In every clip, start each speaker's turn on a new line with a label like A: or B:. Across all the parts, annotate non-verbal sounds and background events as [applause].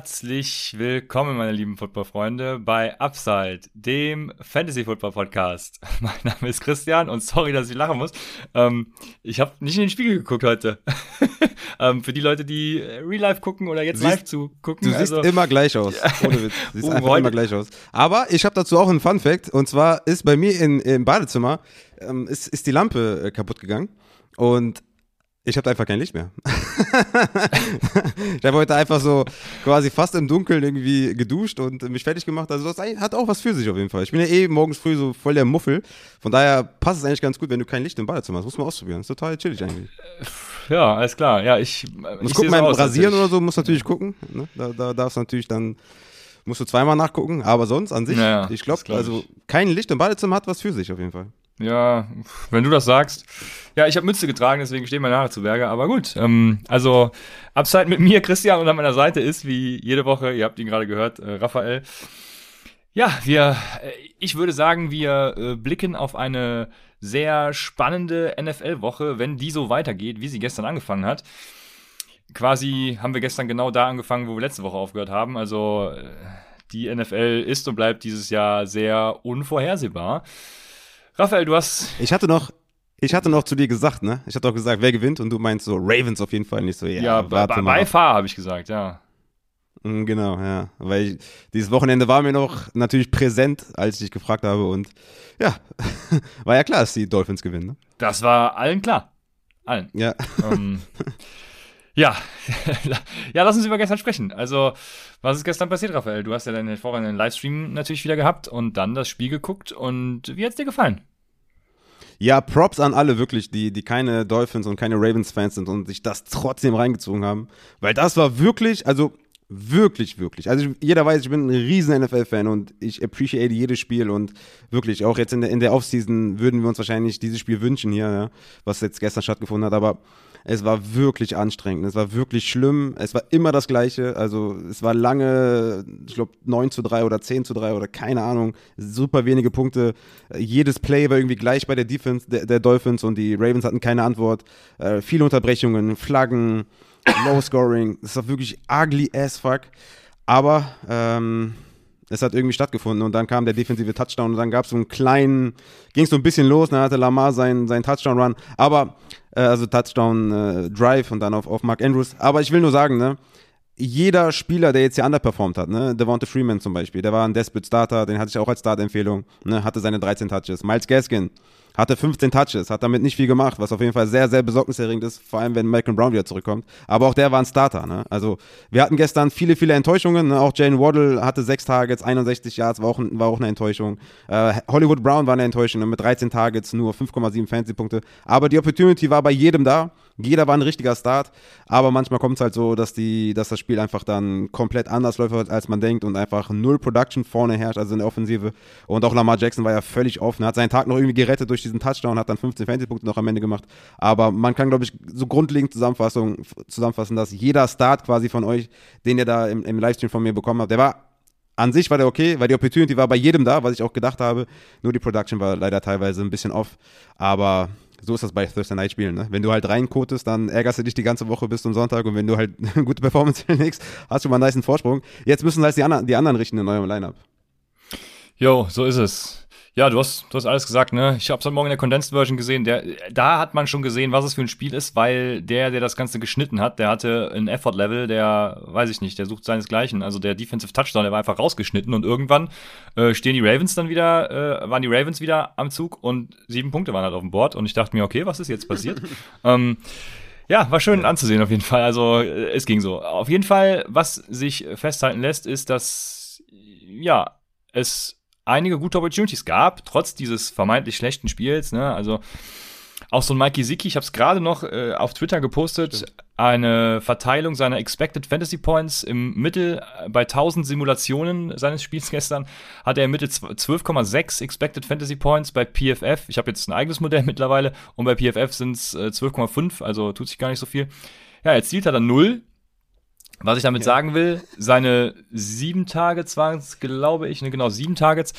A: Herzlich willkommen, meine lieben Football-Freunde, bei Upside, dem Fantasy-Football-Podcast. [laughs] Mein Name ist Christian und sorry, dass ich lachen muss. Ähm, ich habe nicht in den Spiegel geguckt heute. [laughs] ähm, für die Leute, die Real Life gucken oder jetzt
B: siehst,
A: live zu gucken.
B: Du siehst also, immer gleich aus. Ohne Witz. Du [laughs] siehst einfach immer gleich aus. Aber ich habe dazu auch einen Fun-Fact und zwar ist bei mir in, im Badezimmer ähm, ist, ist die Lampe äh, kaputt gegangen und ich habe einfach kein Licht mehr. ich habe heute einfach so quasi fast im Dunkeln irgendwie geduscht und mich fertig gemacht. Also das hat auch was für sich auf jeden Fall. Ich bin ja eh morgens früh so voll der Muffel. Von daher passt es eigentlich ganz gut, wenn du kein Licht im Badezimmer hast. Muss man ausprobieren. Das ist total chillig eigentlich.
A: Ja, alles klar. Ja, ich.
B: Muss gucken beim Rasieren oder so, muss natürlich gucken. Ne? Da, da darfst du natürlich dann musst du zweimal nachgucken, aber sonst an sich,
A: naja,
B: ich glaube, glaub also kein Licht im Badezimmer hat was für sich auf jeden Fall.
A: Ja, wenn du das sagst. Ja, ich habe Mütze getragen, deswegen stehen meine Haare zu Berge. Aber gut, ähm, also Upside mit mir, [laughs] Christian, und an meiner Seite ist, wie jede Woche, ihr habt ihn gerade gehört, äh, Raphael. Ja, wir, äh, ich würde sagen, wir äh, blicken auf eine sehr spannende NFL-Woche, wenn die so weitergeht, wie sie gestern angefangen hat. Quasi haben wir gestern genau da angefangen, wo wir letzte Woche aufgehört haben. Also äh, die NFL ist und bleibt dieses Jahr sehr unvorhersehbar. Raphael, du hast.
B: Ich hatte noch, ich hatte noch zu dir gesagt, ne? Ich hatte auch gesagt, wer gewinnt und du meinst so Ravens auf jeden Fall nicht so. Ja,
A: ja bei, bei Fahr habe ich gesagt, ja.
B: Mm, genau, ja. Weil ich, dieses Wochenende war mir noch natürlich präsent, als ich dich gefragt habe und ja, [laughs] war ja klar, dass die Dolphins gewinnen. Ne?
A: Das war allen klar. Allen.
B: Ja.
A: Ähm, [laughs] ja, [laughs] ja, lass uns über gestern sprechen. Also, was ist gestern passiert, Raphael? Du hast ja deinen hervorragenden Livestream natürlich wieder gehabt und dann das Spiel geguckt. Und wie hat es dir gefallen?
B: Ja, Props an alle wirklich, die, die keine Dolphins und keine Ravens-Fans sind und sich das trotzdem reingezogen haben. Weil das war wirklich, also wirklich, wirklich. Also jeder weiß, ich bin ein riesen NFL-Fan und ich appreciate jedes Spiel und wirklich, auch jetzt in der, in der Offseason würden wir uns wahrscheinlich dieses Spiel wünschen hier, ja, was jetzt gestern stattgefunden hat, aber es war wirklich anstrengend, es war wirklich schlimm, es war immer das Gleiche, also es war lange, ich glaube 9 zu 3 oder 10 zu 3 oder keine Ahnung, super wenige Punkte. Jedes Play war irgendwie gleich bei der Defense der, der Dolphins und die Ravens hatten keine Antwort. Äh, viele Unterbrechungen, Flaggen, Low Scoring, es war wirklich ugly as fuck. Aber ähm, es hat irgendwie stattgefunden und dann kam der defensive Touchdown und dann gab es so einen kleinen, ging es so ein bisschen los, dann hatte Lamar seinen, seinen Touchdown-Run, aber, äh, also Touchdown-Drive äh, und dann auf, auf Mark Andrews. Aber ich will nur sagen, ne, jeder Spieler, der jetzt hier underperformt hat, ne, Devonta Freeman zum Beispiel, der war ein Desperate Starter, den hatte ich auch als Startempfehlung, ne, hatte seine 13 Touches. Miles Gaskin, hatte 15 Touches, hat damit nicht viel gemacht, was auf jeden Fall sehr, sehr besorgniserregend ist, vor allem wenn Malcolm Brown wieder zurückkommt. Aber auch der war ein Starter. Ne? Also wir hatten gestern viele, viele Enttäuschungen. Ne? Auch Jane Waddle hatte sechs Targets, 61 Yards, war auch, war auch eine Enttäuschung. Äh, Hollywood Brown war eine Enttäuschung ne? mit 13 Targets, nur 5,7 Fantasy-Punkte. Aber die Opportunity war bei jedem da. Jeder war ein richtiger Start, aber manchmal kommt es halt so, dass, die, dass das Spiel einfach dann komplett anders läuft, als man denkt und einfach null Production vorne herrscht, also in der Offensive. Und auch Lamar Jackson war ja völlig offen, hat seinen Tag noch irgendwie gerettet durch diesen Touchdown, hat dann 15 Fantasy-Punkte noch am Ende gemacht. Aber man kann, glaube ich, so grundlegend Zusammenfassung, zusammenfassen, dass jeder Start quasi von euch, den ihr da im, im Livestream von mir bekommen habt, der war an sich war der okay, weil die Opportunity war bei jedem da, was ich auch gedacht habe. Nur die Production war leider teilweise ein bisschen off. Aber so ist das bei Thursday Night Spielen. Ne? Wenn du halt reinkotest, dann ärgerst du dich die ganze Woche bis zum Sonntag und wenn du halt eine [laughs] gute Performance hinlegst, hast du mal einen nice Vorsprung. Jetzt müssen halt die, anderen, die anderen richten in eurem Lineup.
A: Jo, so ist es. Ja, du hast, du hast alles gesagt, ne? Ich habe es heute Morgen in der Condensed Version gesehen. Der, da hat man schon gesehen, was es für ein Spiel ist, weil der, der das Ganze geschnitten hat, der hatte ein Effort-Level, der, weiß ich nicht, der sucht seinesgleichen. Also der Defensive Touchdown, der war einfach rausgeschnitten und irgendwann äh, stehen die Ravens dann wieder, äh, waren die Ravens wieder am Zug und sieben Punkte waren halt auf dem Board und ich dachte mir, okay, was ist jetzt passiert? [laughs] ähm, ja, war schön anzusehen auf jeden Fall. Also äh, es ging so. Auf jeden Fall, was sich festhalten lässt, ist, dass ja es einige gute Opportunities gab, trotz dieses vermeintlich schlechten Spiels. Ne? Also Auch so ein Mikey Siki, ich habe es gerade noch äh, auf Twitter gepostet, Stimmt. eine Verteilung seiner Expected Fantasy Points im Mittel äh, bei 1000 Simulationen seines Spiels [laughs] gestern hat er im Mittel 12,6 Expected Fantasy Points bei PFF. Ich habe jetzt ein eigenes Modell [laughs] mittlerweile und bei PFF sind es äh, 12,5, also tut sich gar nicht so viel. Ja, jetzt zielt er dann 0. Was ich damit ja. sagen will, seine sieben Targets waren es, glaube ich, ne, genau, sieben Targets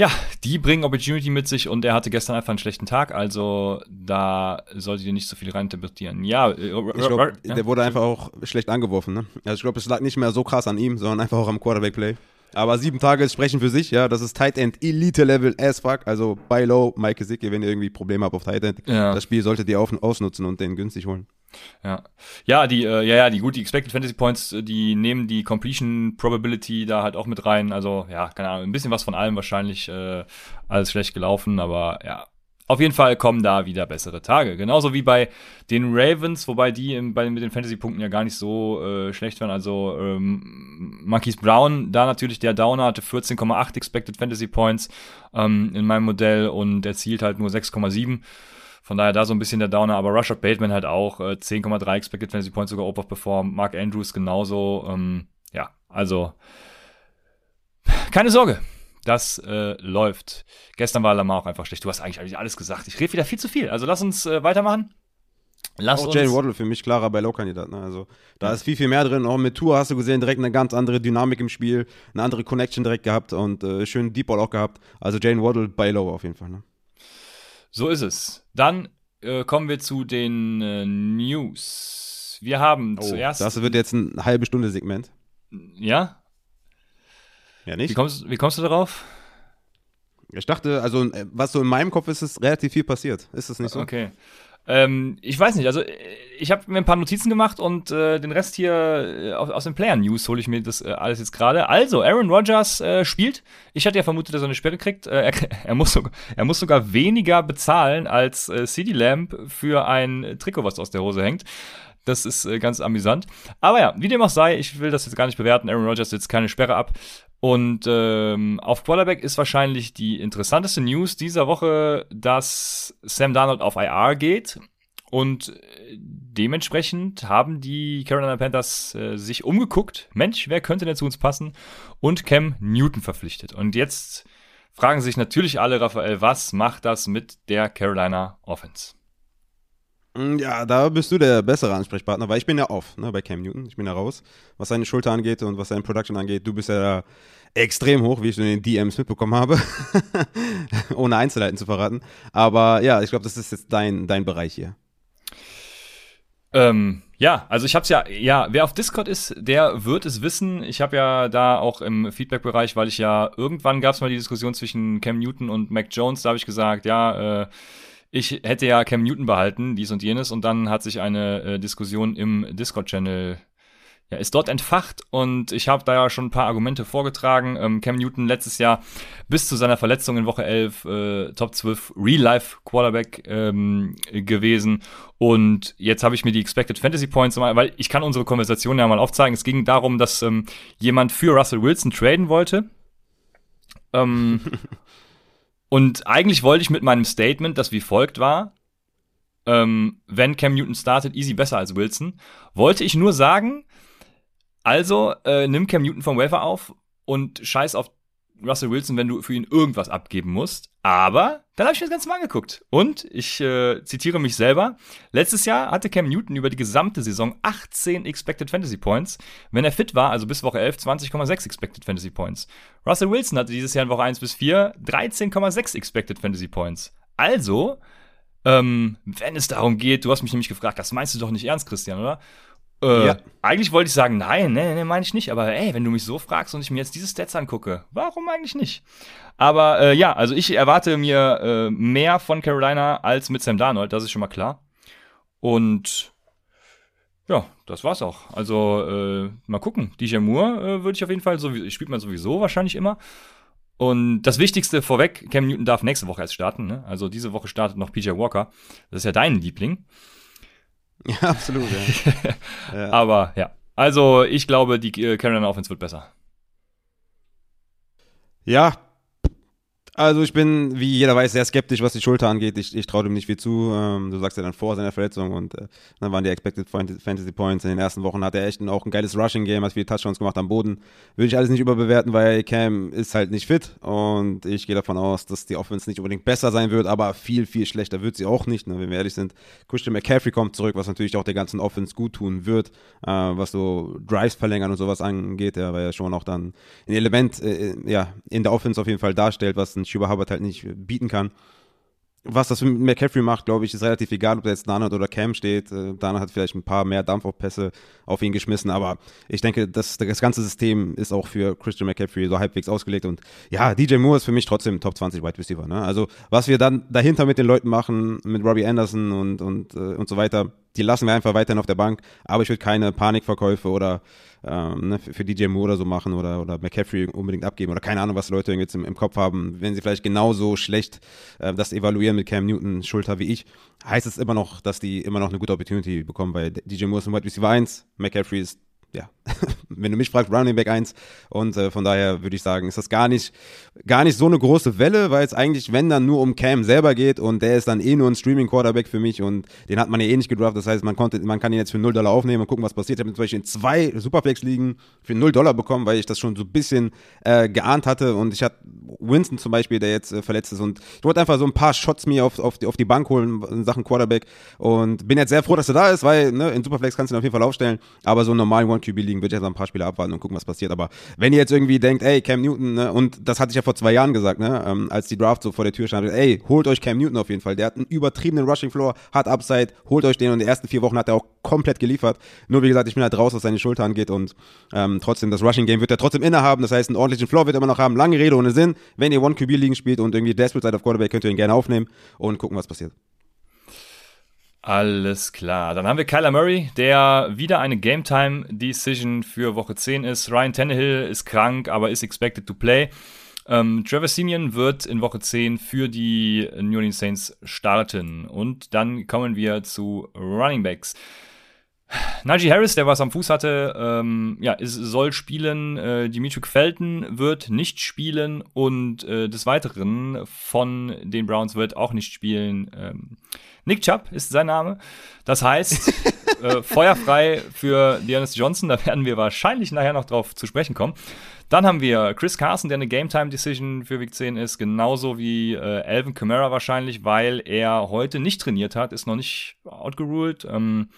A: ja, die bringen Opportunity mit sich und er hatte gestern einfach einen schlechten Tag, also da solltet ihr nicht so viel reininterpretieren. Ja,
B: äh, ich glaube, ja. der wurde einfach auch schlecht angeworfen. Ne? Also ich glaube, es lag nicht mehr so krass an ihm, sondern einfach auch am Quarterback-Play. Aber sieben Tage sprechen für sich, ja. Das ist Tight End Elite Level as fuck. Also bei Low, Mike Gesicki, wenn ihr irgendwie Probleme habt auf Tight End, ja. das Spiel solltet ihr auf, ausnutzen und den günstig holen.
A: Ja, ja, die, äh, ja, ja, die gut, die Expected Fantasy Points, äh, die nehmen die Completion Probability da halt auch mit rein. Also ja, keine Ahnung, ein bisschen was von allem wahrscheinlich äh, alles schlecht gelaufen, aber ja, auf jeden Fall kommen da wieder bessere Tage. Genauso wie bei den Ravens, wobei die im, bei, mit den Fantasy-Punkten ja gar nicht so äh, schlecht waren. Also ähm, Marquise Brown, da natürlich der Downer, hatte 14,8 Expected Fantasy Points ähm, in meinem Modell und erzielt halt nur 6,7. Von daher da so ein bisschen der Downer, aber Rashad Bateman halt auch äh, 10,3 Expected Fantasy Points sogar overperformed, Mark Andrews genauso. Ähm, ja, also keine Sorge, das äh, läuft. Gestern war Lamar auch einfach schlecht. Du hast eigentlich, eigentlich alles gesagt. Ich rede wieder viel zu viel. Also lass uns äh, weitermachen.
B: Lass auch Jane Waddle für mich klarer bei Low-Kandidat. Ne? Also da ja. ist viel, viel mehr drin. Auch mit Tour hast du gesehen, direkt eine ganz andere Dynamik im Spiel, eine andere Connection direkt gehabt und äh, schönen Deep Ball auch gehabt. Also Jane Waddle bei Low auf jeden Fall. Ne?
A: So ist es. Dann äh, kommen wir zu den äh, News. Wir haben oh, zuerst.
B: Das wird jetzt ein halbe Stunde Segment.
A: Ja?
B: Ja, nicht?
A: Wie kommst, wie kommst du darauf?
B: Ich dachte, also äh, was so in meinem Kopf ist, ist relativ viel passiert. Ist das nicht so?
A: Okay. Ähm, ich weiß nicht, also äh, ich habe mir ein paar Notizen gemacht und äh, den Rest hier äh, aus, aus den Player News hole ich mir das äh, alles jetzt gerade. Also, Aaron Rodgers äh, spielt. Ich hatte ja vermutet, dass er eine Sperre kriegt. Er, [laughs] er, muss sogar, er muss sogar weniger bezahlen als äh, CD Lamp für ein Trikot, was aus der Hose hängt. Das ist ganz amüsant. Aber ja, wie dem auch sei, ich will das jetzt gar nicht bewerten. Aaron Rodgers jetzt keine Sperre ab. Und ähm, auf Quarterback ist wahrscheinlich die interessanteste News dieser Woche, dass Sam Darnold auf IR geht. Und äh, dementsprechend haben die Carolina Panthers äh, sich umgeguckt. Mensch, wer könnte denn zu uns passen? Und Cam Newton verpflichtet. Und jetzt fragen sich natürlich alle, Raphael, was macht das mit der Carolina Offense?
B: Mm, ja, da bist du der bessere Ansprechpartner, weil ich bin ja off ne, bei Cam Newton. Ich bin ja raus, was seine Schulter angeht und was seine Production angeht. Du bist ja extrem hoch, wie ich in den DMs mitbekommen habe, [laughs] ohne Einzelheiten zu verraten. Aber ja, ich glaube, das ist jetzt dein, dein Bereich hier.
A: Ähm, ja, also ich hab's ja, ja, wer auf Discord ist, der wird es wissen. Ich habe ja da auch im Feedback-Bereich, weil ich ja irgendwann gab's mal die Diskussion zwischen Cam Newton und Mac Jones, da habe ich gesagt, ja, äh, ich hätte ja Cam Newton behalten, dies und jenes, und dann hat sich eine äh, Diskussion im Discord-Channel ja, ist dort entfacht und ich habe da ja schon ein paar Argumente vorgetragen. Ähm, Cam Newton letztes Jahr bis zu seiner Verletzung in Woche 11 äh, Top 12 Real-Life Quarterback ähm, gewesen und jetzt habe ich mir die Expected Fantasy Points, weil ich kann unsere Konversation ja mal aufzeigen. Es ging darum, dass ähm, jemand für Russell Wilson traden wollte. Ähm, [laughs] Und eigentlich wollte ich mit meinem Statement, das wie folgt war, ähm, wenn Cam Newton startet, easy besser als Wilson, wollte ich nur sagen, also äh, nimm Cam Newton vom Waiver auf und scheiß auf Russell Wilson, wenn du für ihn irgendwas abgeben musst. Aber dann habe ich mir das Ganze mal angeguckt. Und ich äh, zitiere mich selber. Letztes Jahr hatte Cam Newton über die gesamte Saison 18 Expected Fantasy Points. Wenn er fit war, also bis Woche 11, 20,6 Expected Fantasy Points. Russell Wilson hatte dieses Jahr in Woche 1 bis 4 13,6 Expected Fantasy Points. Also, ähm, wenn es darum geht, du hast mich nämlich gefragt, das meinst du doch nicht ernst, Christian, oder? Äh, ja. Eigentlich wollte ich sagen, nein, nee, nee, meine ich nicht. Aber ey, wenn du mich so fragst und ich mir jetzt diese Stats angucke, warum eigentlich nicht? Aber äh, ja, also ich erwarte mir äh, mehr von Carolina als mit Sam Darnold, das ist schon mal klar. Und ja, das war's auch. Also äh, mal gucken. DJ Moore äh, würde ich auf jeden Fall, so, spielt man sowieso wahrscheinlich immer. Und das Wichtigste vorweg, Cam Newton darf nächste Woche erst starten. Ne? Also diese Woche startet noch PJ Walker. Das ist ja dein Liebling. [laughs]
B: Ja, absolut. Ja. [laughs]
A: ja. Aber ja, also ich glaube, die äh, Carolina Offense wird besser.
B: Ja, Also ich bin, wie jeder weiß, sehr skeptisch, was die Schulter angeht. Ich, ich traue dem nicht viel zu. Ähm, du sagst ja dann vor seiner Verletzung und äh, dann waren die Expected Fantasy Points. In den ersten Wochen hat er echt auch ein geiles Rushing-Game, hat viele Touchdowns gemacht am Boden. Würde ich alles nicht überbewerten, weil Cam ist halt nicht fit und ich gehe davon aus, dass die Offense nicht unbedingt besser sein wird, aber viel, viel schlechter wird sie auch nicht, ne, wenn wir ehrlich sind. Christian McCaffrey kommt zurück, was natürlich auch der ganzen Offense gut tun wird, äh, was so Drives verlängern und sowas angeht, ja, weil er schon auch dann ein Element äh, ja, in der Offense auf jeden Fall darstellt, was ein Chuba Hubbard halt nicht bieten kann. Was das mit McCaffrey macht, glaube ich, ist relativ egal, ob da jetzt Dana oder Cam steht. Äh, Dana hat vielleicht ein paar mehr Dampfaufpässe auf ihn geschmissen, aber ich denke, das, das ganze System ist auch für Christian McCaffrey so halbwegs ausgelegt und ja, DJ Moore ist für mich trotzdem Top 20 Wide Receiver. Ne? Also, was wir dann dahinter mit den Leuten machen, mit Robbie Anderson und, und, äh, und so weiter, die lassen wir einfach weiterhin auf der Bank, aber ich würde keine Panikverkäufe oder ähm, ne, für, DJ Moore oder so machen oder, oder McCaffrey unbedingt abgeben oder keine Ahnung, was Leute jetzt im, im Kopf haben. Wenn sie vielleicht genauso schlecht äh, das evaluieren mit Cam Newton Schulter wie ich, heißt es immer noch, dass die immer noch eine gute Opportunity bekommen, weil DJ Moore ist ein Wide Receiver 1, McCaffrey ist ja, [laughs] wenn du mich fragst, Running Back 1. Und äh, von daher würde ich sagen, ist das gar nicht, gar nicht so eine große Welle, weil es eigentlich, wenn dann nur um Cam selber geht und der ist dann eh nur ein Streaming-Quarterback für mich und den hat man ja eh nicht gedraft. Das heißt, man konnte, man kann ihn jetzt für 0 Dollar aufnehmen und gucken, was passiert. Ich habe zum Beispiel in zwei Superflex-Ligen für 0 Dollar bekommen, weil ich das schon so ein bisschen äh, geahnt hatte und ich hatte Winston zum Beispiel, der jetzt äh, verletzt ist und ich wollte einfach so ein paar Shots mir auf, auf, die, auf die Bank holen in Sachen Quarterback und bin jetzt sehr froh, dass er da ist, weil ne, in Superflex kannst du ihn auf jeden Fall aufstellen, aber so einen normalen One-QB-Ligen würde ich jetzt ein paar Spiele abwarten und gucken, was passiert. Aber wenn ihr jetzt irgendwie denkt, ey, Cam Newton, ne, und das hatte ich ja vor zwei Jahren gesagt, ne, ähm, als die Draft so vor der Tür stand, ey, holt euch Cam Newton auf jeden Fall. Der hat einen übertriebenen Rushing Floor, hat Upside, holt euch den und in den ersten vier Wochen hat er auch komplett geliefert. Nur wie gesagt, ich bin halt raus, was seine Schulter angeht und ähm, trotzdem, das Rushing Game wird er trotzdem innehaben. Das heißt, einen ordentlichen Floor wird er immer noch haben. Lange Rede ohne Sinn. Wenn ihr One-QB-Ligen spielt und irgendwie desperate seid auf Quarterback, könnt ihr ihn gerne aufnehmen und gucken, was passiert.
A: Alles klar. Dann haben wir Kyler Murray, der wieder eine Game Time Decision für Woche 10 ist. Ryan Tannehill ist krank, aber ist expected to play. Ähm, Trevor Simeon wird in Woche 10 für die New Orleans Saints starten. Und dann kommen wir zu Running Backs. Najee Harris, der was am Fuß hatte, ähm, ja, es soll spielen. Äh, Dimitri Felton wird nicht spielen und äh, des Weiteren von den Browns wird auch nicht spielen. Ähm, Nick Chubb ist sein Name. Das heißt, [laughs] äh, feuerfrei für Dearness Johnson. Da werden wir wahrscheinlich nachher noch drauf zu sprechen kommen. Dann haben wir Chris Carson, der eine Game-Time-Decision für Week 10 ist, genauso wie äh, Alvin Kamara wahrscheinlich, weil er heute nicht trainiert hat, ist noch nicht outgeruled. Ähm,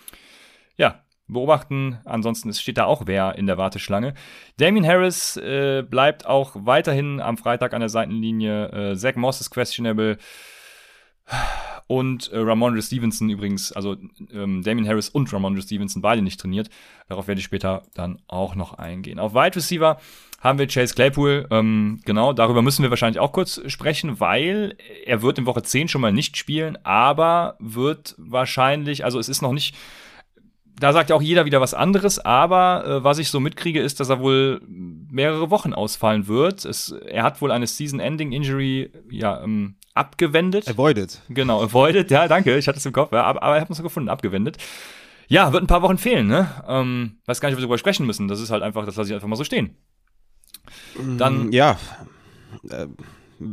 A: ja, beobachten. Ansonsten steht da auch wer in der Warteschlange. Damien Harris äh, bleibt auch weiterhin am Freitag an der Seitenlinie. Äh, Zach Moss ist questionable. Und äh, Ramondre Stevenson übrigens, also ähm, Damien Harris und Ramondre Stevenson beide nicht trainiert. Darauf werde ich später dann auch noch eingehen. Auf Wide Receiver haben wir Chase Claypool. Ähm, genau, darüber müssen wir wahrscheinlich auch kurz sprechen, weil er wird in Woche 10 schon mal nicht spielen, aber wird wahrscheinlich, also es ist noch nicht da sagt ja auch jeder wieder was anderes, aber äh, was ich so mitkriege, ist, dass er wohl mehrere Wochen ausfallen wird. Es, er hat wohl eine Season-Ending-Injury ja, ähm, abgewendet.
B: Avoided.
A: Genau, avoided, ja, danke, ich hatte es im Kopf, ja, aber, aber ich habe es gefunden, abgewendet. Ja, wird ein paar Wochen fehlen, ne? Ähm, weiß gar nicht, ob wir darüber sprechen müssen. Das ist halt einfach, das lasse ich einfach mal so stehen.
B: Dann. Mm, ja. Äh,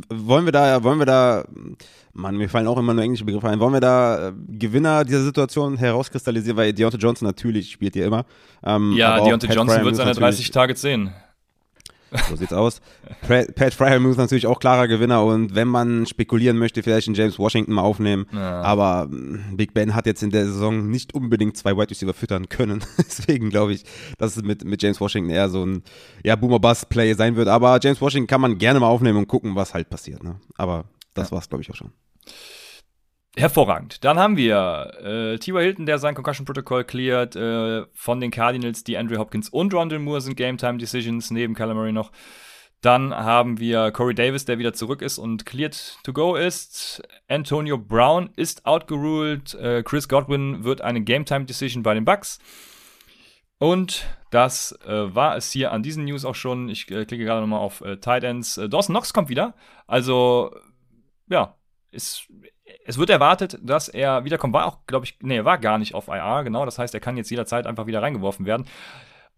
B: wollen wir da, wollen wir da, Mann, mir fallen auch immer nur englische Begriffe ein, wollen wir da äh, Gewinner dieser Situation herauskristallisieren, weil Deontay Johnson natürlich spielt hier immer.
A: Ähm, ja, Deontay Johnson Prime wird seine 30 Targets sehen.
B: So sieht's aus. Pat Fryermuth natürlich auch klarer Gewinner und wenn man spekulieren möchte, vielleicht einen James Washington mal aufnehmen. Ja. Aber mm, Big Ben hat jetzt in der Saison nicht unbedingt zwei Wide Receiver füttern können. [laughs] Deswegen glaube ich, dass es mit, mit James Washington eher so ein ja, Boomer-Bust-Play sein wird. Aber James Washington kann man gerne mal aufnehmen und gucken, was halt passiert. Ne? Aber das ja. war's, glaube ich, auch schon.
A: Hervorragend. Dann haben wir äh, T.Y. Hilton, der sein Concussion Protocol cleared. Äh, von den Cardinals, die Andrew Hopkins und Rondell Moore sind Game Time Decisions, neben Calamari noch. Dann haben wir Corey Davis, der wieder zurück ist und cleared to go ist. Antonio Brown ist outgeruled. Äh, Chris Godwin wird eine Game Time Decision bei den Bucks. Und das äh, war es hier an diesen News auch schon. Ich äh, klicke gerade nochmal auf äh, Tight Ends. Äh, Dawson Knox kommt wieder. Also, ja, ist es wird erwartet, dass er wiederkommt. War auch, glaube ich, nee, er war gar nicht auf IR, genau. Das heißt, er kann jetzt jederzeit einfach wieder reingeworfen werden.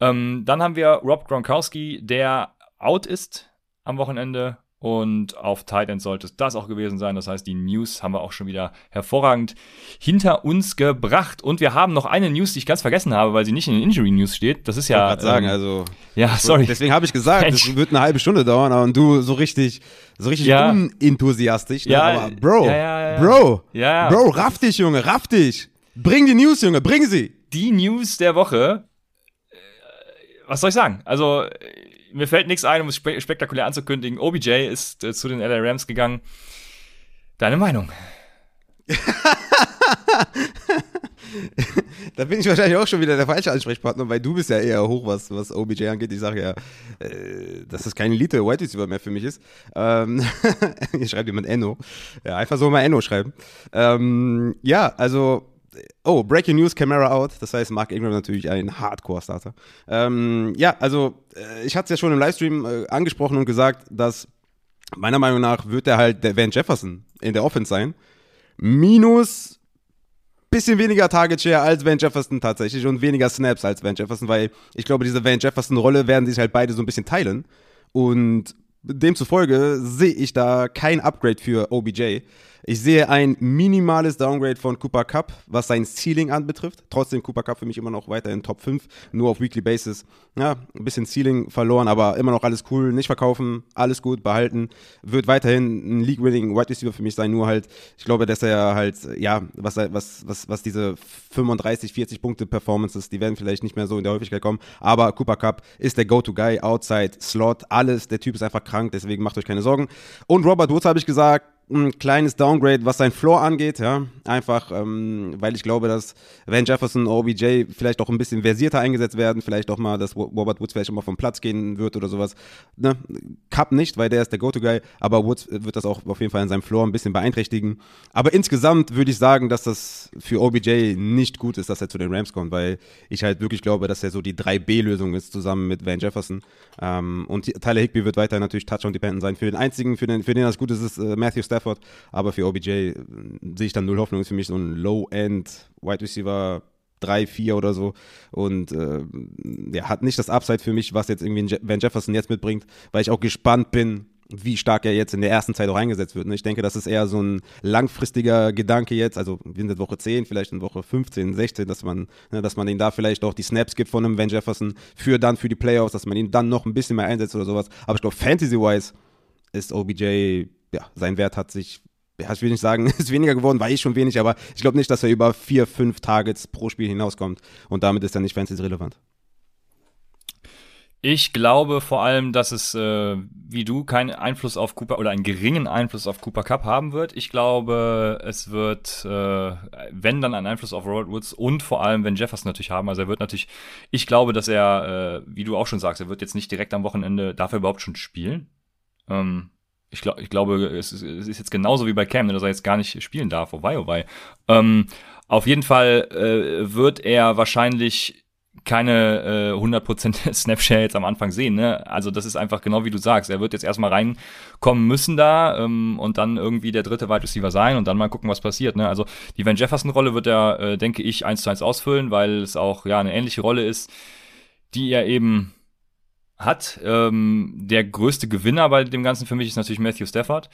A: Ähm, dann haben wir Rob Gronkowski, der out ist am Wochenende. Und auf Tight End sollte es das auch gewesen sein. Das heißt, die News haben wir auch schon wieder hervorragend hinter uns gebracht. Und wir haben noch eine News, die ich ganz vergessen habe, weil sie nicht in den Injury News steht. Das ist ja.
B: Ich sagen, ähm, also.
A: Ja, sorry.
B: Deswegen habe ich gesagt, es wird eine halbe Stunde dauern, und du so richtig, so richtig ja. unenthusiastisch. Ne?
A: Ja,
B: aber Bro,
A: ja,
B: Bro,
A: ja.
B: Bro, raff dich, Junge, raff dich. Bring die News, Junge, bring sie.
A: Die News der Woche. Äh, was soll ich sagen? Also, mir fällt nichts ein, um es spe spektakulär anzukündigen. OBJ ist äh, zu den LA Rams gegangen. Deine Meinung? [laughs]
B: da bin ich wahrscheinlich auch schon wieder der falsche Ansprechpartner, weil du bist ja eher hoch, was, was OBJ angeht. Ich sage ja, äh, dass das kein Elite White Receiver mehr für mich ist. Ähm, [laughs] hier schreibt jemand Enno. Ja, einfach so mal Enno schreiben. Ähm, ja, also Oh, Breaking News, Camera out. Das heißt, Mark Ingram natürlich ein Hardcore-Starter. Ähm, ja, also äh, ich hatte es ja schon im Livestream äh, angesprochen und gesagt, dass meiner Meinung nach wird er halt der Van Jefferson in der Offense sein. Minus bisschen weniger Target Share als Van Jefferson tatsächlich und weniger Snaps als Van Jefferson, weil ich glaube, diese Van Jefferson-Rolle werden sich halt beide so ein bisschen teilen. Und demzufolge sehe ich da kein Upgrade für OBJ. Ich sehe ein minimales Downgrade von Cooper Cup, was sein Ceiling anbetrifft. Trotzdem Cooper Cup für mich immer noch weiterhin Top 5, nur auf Weekly Basis. Ja, ein bisschen Ceiling verloren, aber immer noch alles cool. Nicht verkaufen, alles gut, behalten. Wird weiterhin ein League-Winning Wide Receiver für mich sein, nur halt, ich glaube, dass er halt, ja, was, was, was, was diese 35, 40 Punkte Performances, die werden vielleicht nicht mehr so in der Häufigkeit kommen, aber Cooper Cup ist der Go-To-Guy, Outside, Slot, alles. Der Typ ist einfach krank, deswegen macht euch keine Sorgen. Und Robert Woods habe ich gesagt, ein kleines Downgrade, was sein Floor angeht, ja. Einfach, ähm, weil ich glaube, dass Van Jefferson, OBJ vielleicht auch ein bisschen versierter eingesetzt werden, vielleicht auch mal, dass Robert Woods vielleicht auch mal vom Platz gehen wird oder sowas. Ne? Cup nicht, weil der ist der Go-To-Guy, aber Woods wird das auch auf jeden Fall in seinem Floor ein bisschen beeinträchtigen. Aber insgesamt würde ich sagen, dass das für OBJ nicht gut ist, dass er zu den Rams kommt, weil ich halt wirklich glaube, dass er so die 3B-Lösung ist, zusammen mit Van Jefferson. Ähm, und Tyler Higby wird weiter natürlich Touchdown-dependent sein. Für den einzigen, für den, für den das gut ist, ist äh, Matthew Stafford Stafford. Aber für OBJ äh, sehe ich dann null Hoffnung. Ist für mich so ein Low-End Wide Receiver 3, 4 oder so. Und äh, ja, hat nicht das Upside für mich, was jetzt irgendwie Van Jefferson jetzt mitbringt, weil ich auch gespannt bin, wie stark er jetzt in der ersten Zeit auch eingesetzt wird. Ne? Ich denke, das ist eher so ein langfristiger Gedanke jetzt, also wir sind in Woche 10, vielleicht in Woche 15, 16, dass man, ne, dass man ihm da vielleicht auch die Snaps gibt von einem Van Jefferson für dann für die Playoffs, dass man ihn dann noch ein bisschen mehr einsetzt oder sowas. Aber ich glaube, Fantasy-wise ist OBJ ja, sein Wert hat sich, ja, ich will nicht sagen, [laughs] ist weniger geworden, war eh schon wenig, aber ich glaube nicht, dass er über vier, fünf Targets pro Spiel hinauskommt und damit ist er nicht fancy relevant.
A: Ich glaube vor allem, dass es, äh, wie du, keinen Einfluss auf Cooper oder einen geringen Einfluss auf Cooper Cup haben wird. Ich glaube, es wird, äh, wenn dann einen Einfluss auf Robert Woods und vor allem, wenn Jefferson natürlich haben. Also er wird natürlich, ich glaube, dass er, äh, wie du auch schon sagst, er wird jetzt nicht direkt am Wochenende, darf er überhaupt schon spielen? Ähm, ich, glaub, ich glaube, es ist, es ist jetzt genauso wie bei Cam, dass er jetzt gar nicht spielen darf. Oh wei, oh wei. Ähm, auf jeden Fall äh, wird er wahrscheinlich keine äh, 100% [laughs] Snapshare jetzt am Anfang sehen. Ne? Also das ist einfach genau wie du sagst. Er wird jetzt erstmal reinkommen müssen da ähm, und dann irgendwie der dritte Wide Receiver sein und dann mal gucken, was passiert. Ne? Also die Van Jefferson-Rolle wird er, äh, denke ich, eins zu eins ausfüllen, weil es auch ja eine ähnliche Rolle ist, die er eben hat. Ähm, der größte Gewinner bei dem Ganzen für mich ist natürlich Matthew Stafford.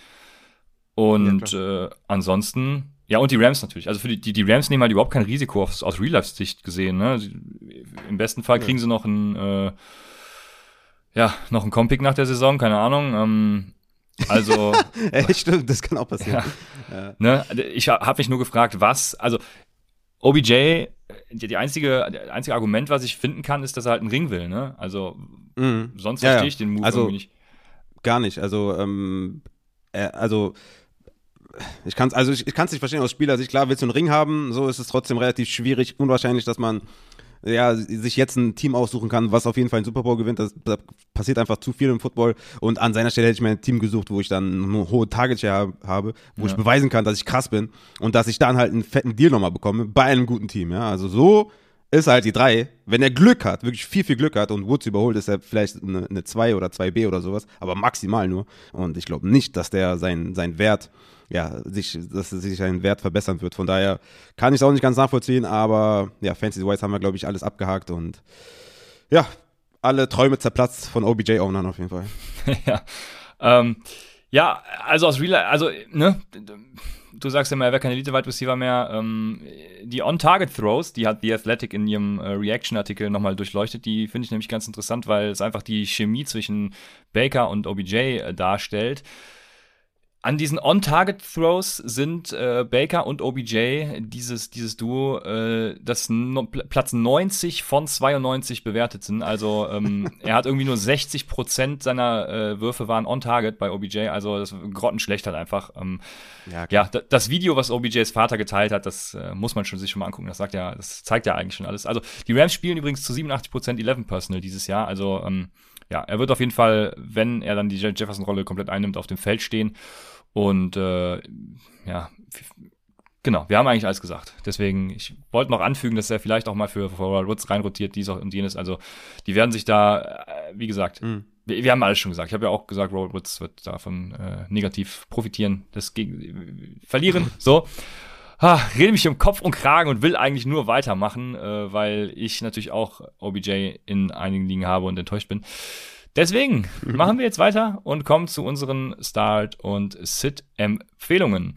A: Und ja, äh, ansonsten, ja, und die Rams natürlich. Also für die, die, die Rams nehmen halt überhaupt kein Risiko aus, aus Real-Life-Sicht gesehen. Ne? Im besten Fall kriegen ja. sie noch ein, äh, ja, noch ein Compick nach der Saison, keine Ahnung. Ähm, also. [laughs]
B: Echt, stimmt, das kann auch passieren.
A: Ja, ne? Ich habe mich nur gefragt, was, also OBJ, die, die einzige, das einzige Argument, was ich finden kann, ist, dass er halt einen Ring will, ne? Also mhm. sonst
B: ja,
A: verstehe ich den Move
B: also,
A: irgendwie nicht.
B: Gar nicht. Also, ähm, äh, also ich kann es also ich, ich kann's nicht verstehen aus Spielersicht. Klar, willst du einen Ring haben, so ist es trotzdem relativ schwierig, unwahrscheinlich, dass man ja, sich jetzt ein Team aussuchen kann, was auf jeden Fall einen Super Bowl gewinnt. Das, das, passiert einfach zu viel im Football. Und an seiner Stelle hätte ich mir ein Team gesucht, wo ich dann eine hohe Target Share habe, wo ja. ich beweisen kann, dass ich krass bin und dass ich dann halt einen fetten Deal nochmal bekomme bei einem guten Team. Ja, also so ist halt die 3. Wenn er Glück hat, wirklich viel, viel Glück hat und Woods überholt, ist er vielleicht eine 2 oder 2B oder sowas, aber maximal nur. Und ich glaube nicht, dass der sein, sein Wert ja, sich, dass sich ein Wert verbessern wird. Von daher kann ich es auch nicht ganz nachvollziehen, aber ja, Fantasy-wise haben wir, glaube ich, alles abgehakt und ja, alle Träume zerplatzt von OBJ-Ownern auf jeden Fall. [laughs]
A: ja. Ähm, Ja, also aus Real, also, ne, du sagst immer, er wäre kein Elite-Wide Receiver mehr. Ähm, die On-Target-Throws, die hat The Athletic in ihrem äh, Reaction-Artikel nochmal durchleuchtet, die finde ich nämlich ganz interessant, weil es einfach die Chemie zwischen Baker und OBJ äh, darstellt. An diesen On-Target-Throws sind äh, Baker und OBJ, dieses, dieses Duo, äh, das no Platz 90 von 92 bewertet sind. Also ähm, [laughs] er hat irgendwie nur 60 Prozent seiner äh, Würfe waren On-Target bei OBJ. Also das grottenschlecht halt einfach. Ähm, ja, ja das Video, was OBJs Vater geteilt hat, das äh, muss man schon sich schon mal angucken. Das sagt ja, das zeigt ja eigentlich schon alles. Also die Rams spielen übrigens zu 87 Prozent 11 Personal dieses Jahr. Also ähm, ja, er wird auf jeden Fall, wenn er dann die Jefferson-Rolle komplett einnimmt, auf dem Feld stehen. Und äh, ja, genau, wir haben eigentlich alles gesagt. Deswegen, ich wollte noch anfügen, dass er vielleicht auch mal für, für Robert Woods reinrotiert, dies und jenes. Also, die werden sich da, äh, wie gesagt, mhm. wir, wir, haben alles schon gesagt. Ich habe ja auch gesagt, Robert Woods wird davon äh, negativ profitieren, das gegen, verlieren. [laughs] so. Ha, rede mich um Kopf und Kragen und will eigentlich nur weitermachen, äh, weil ich natürlich auch OBJ in einigen Ligen habe und enttäuscht bin. Deswegen machen wir jetzt weiter und kommen zu unseren Start- und Sit-Empfehlungen.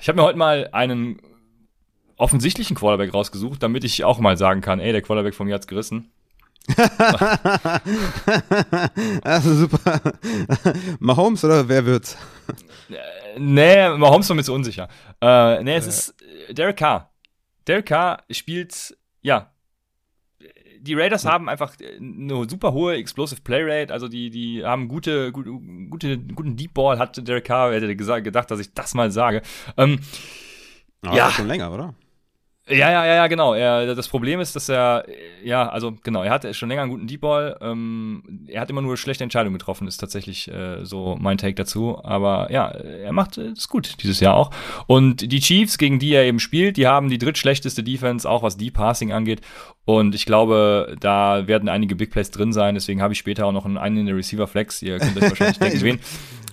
A: Ich habe mir heute mal einen offensichtlichen Quarterback rausgesucht, damit ich auch mal sagen kann, ey, der Quarterback von mir hat's gerissen. [laughs]
B: also super. Mahomes oder wer wird's?
A: Äh, nee, Mahomes war mir zu unsicher. Äh, nee, es äh. ist Derek Carr. Derek Carr spielt, ja, die Raiders ja. haben einfach eine super hohe Explosive Play Rate, also die, die haben gute, gute, gute guten Deep Ball, hat Derek Carr, hätte gesagt, gedacht, dass ich das mal sage. Ähm,
B: Aber ja, schon länger, oder?
A: Ja, ja, ja, ja, genau. Er, das Problem ist, dass er, ja, also genau, er hatte schon länger einen guten Deep Ball. Ähm, er hat immer nur schlechte Entscheidungen getroffen, ist tatsächlich äh, so mein Take dazu. Aber ja, er macht es gut dieses Jahr auch. Und die Chiefs, gegen die er eben spielt, die haben die drittschlechteste Defense, auch was Deep Passing angeht. Und ich glaube, da werden einige Big Plays drin sein. Deswegen habe ich später auch noch einen in der Receiver Flex. Ihr könnt euch wahrscheinlich denken, [laughs] wen.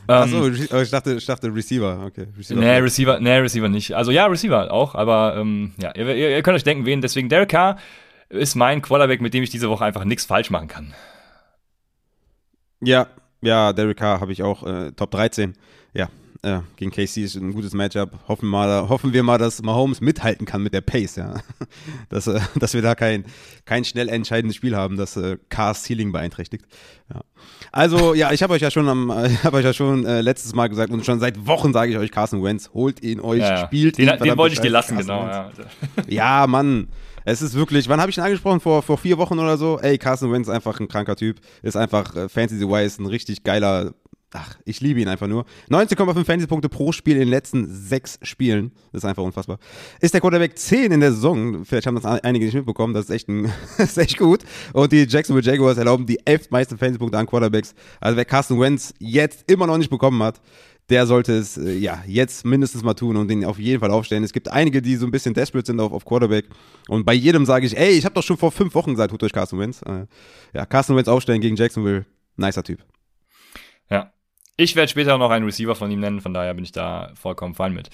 B: Achso, ähm, ich dachte, ich dachte Receiver, okay.
A: Receiver nee, Receiver, nee, Receiver nicht. Also ja, Receiver auch, aber ähm, ja, ihr, ihr, könnt euch denken, wen. Deswegen Derek Carr ist mein Quarterback, mit dem ich diese Woche einfach nichts falsch machen kann.
B: Ja, ja, Derek Carr habe ich auch äh, Top 13. Ja, äh, gegen KC ist ein gutes Matchup. Hoffen, mal, hoffen wir mal, dass Mahomes mithalten kann mit der Pace, ja. [laughs] dass, äh, [laughs] dass wir da kein, kein schnell entscheidendes Spiel haben, das äh, Cars Ceiling beeinträchtigt. Ja. Also, ja, ich habe euch ja schon am, [laughs] ich habe euch ja schon äh, letztes Mal gesagt und schon seit Wochen sage ich euch, Carson Wentz, holt ihn euch, ja, ja. spielt
A: den,
B: ihn.
A: Den wollte ich dir lassen, Carson genau. Ja.
B: ja, Mann. Es ist wirklich, wann habe ich ihn angesprochen? Vor, vor vier Wochen oder so? Ey, Carson Wentz ist einfach ein kranker Typ. Ist einfach äh, Fantasy-wise ein richtig geiler ach, ich liebe ihn einfach nur. 19,5 Fantasy-Punkte pro Spiel in den letzten sechs Spielen. Das ist einfach unfassbar. Ist der Quarterback 10 in der Saison. Vielleicht haben das einige nicht mitbekommen. Das ist echt, ein, [laughs] das ist echt gut. Und die Jacksonville Jaguars erlauben die elf meisten Fantasy-Punkte an Quarterbacks. Also wer Carson Wentz jetzt immer noch nicht bekommen hat, der sollte es äh, ja jetzt mindestens mal tun und den auf jeden Fall aufstellen. Es gibt einige, die so ein bisschen desperate sind auf, auf Quarterback. Und bei jedem sage ich, ey, ich habe doch schon vor fünf Wochen gesagt, tut euch Carson Wentz. Äh, ja, Carson Wentz aufstellen gegen Jacksonville. Nicer Typ.
A: Ich werde später noch einen Receiver von ihm nennen, von daher bin ich da vollkommen fein mit.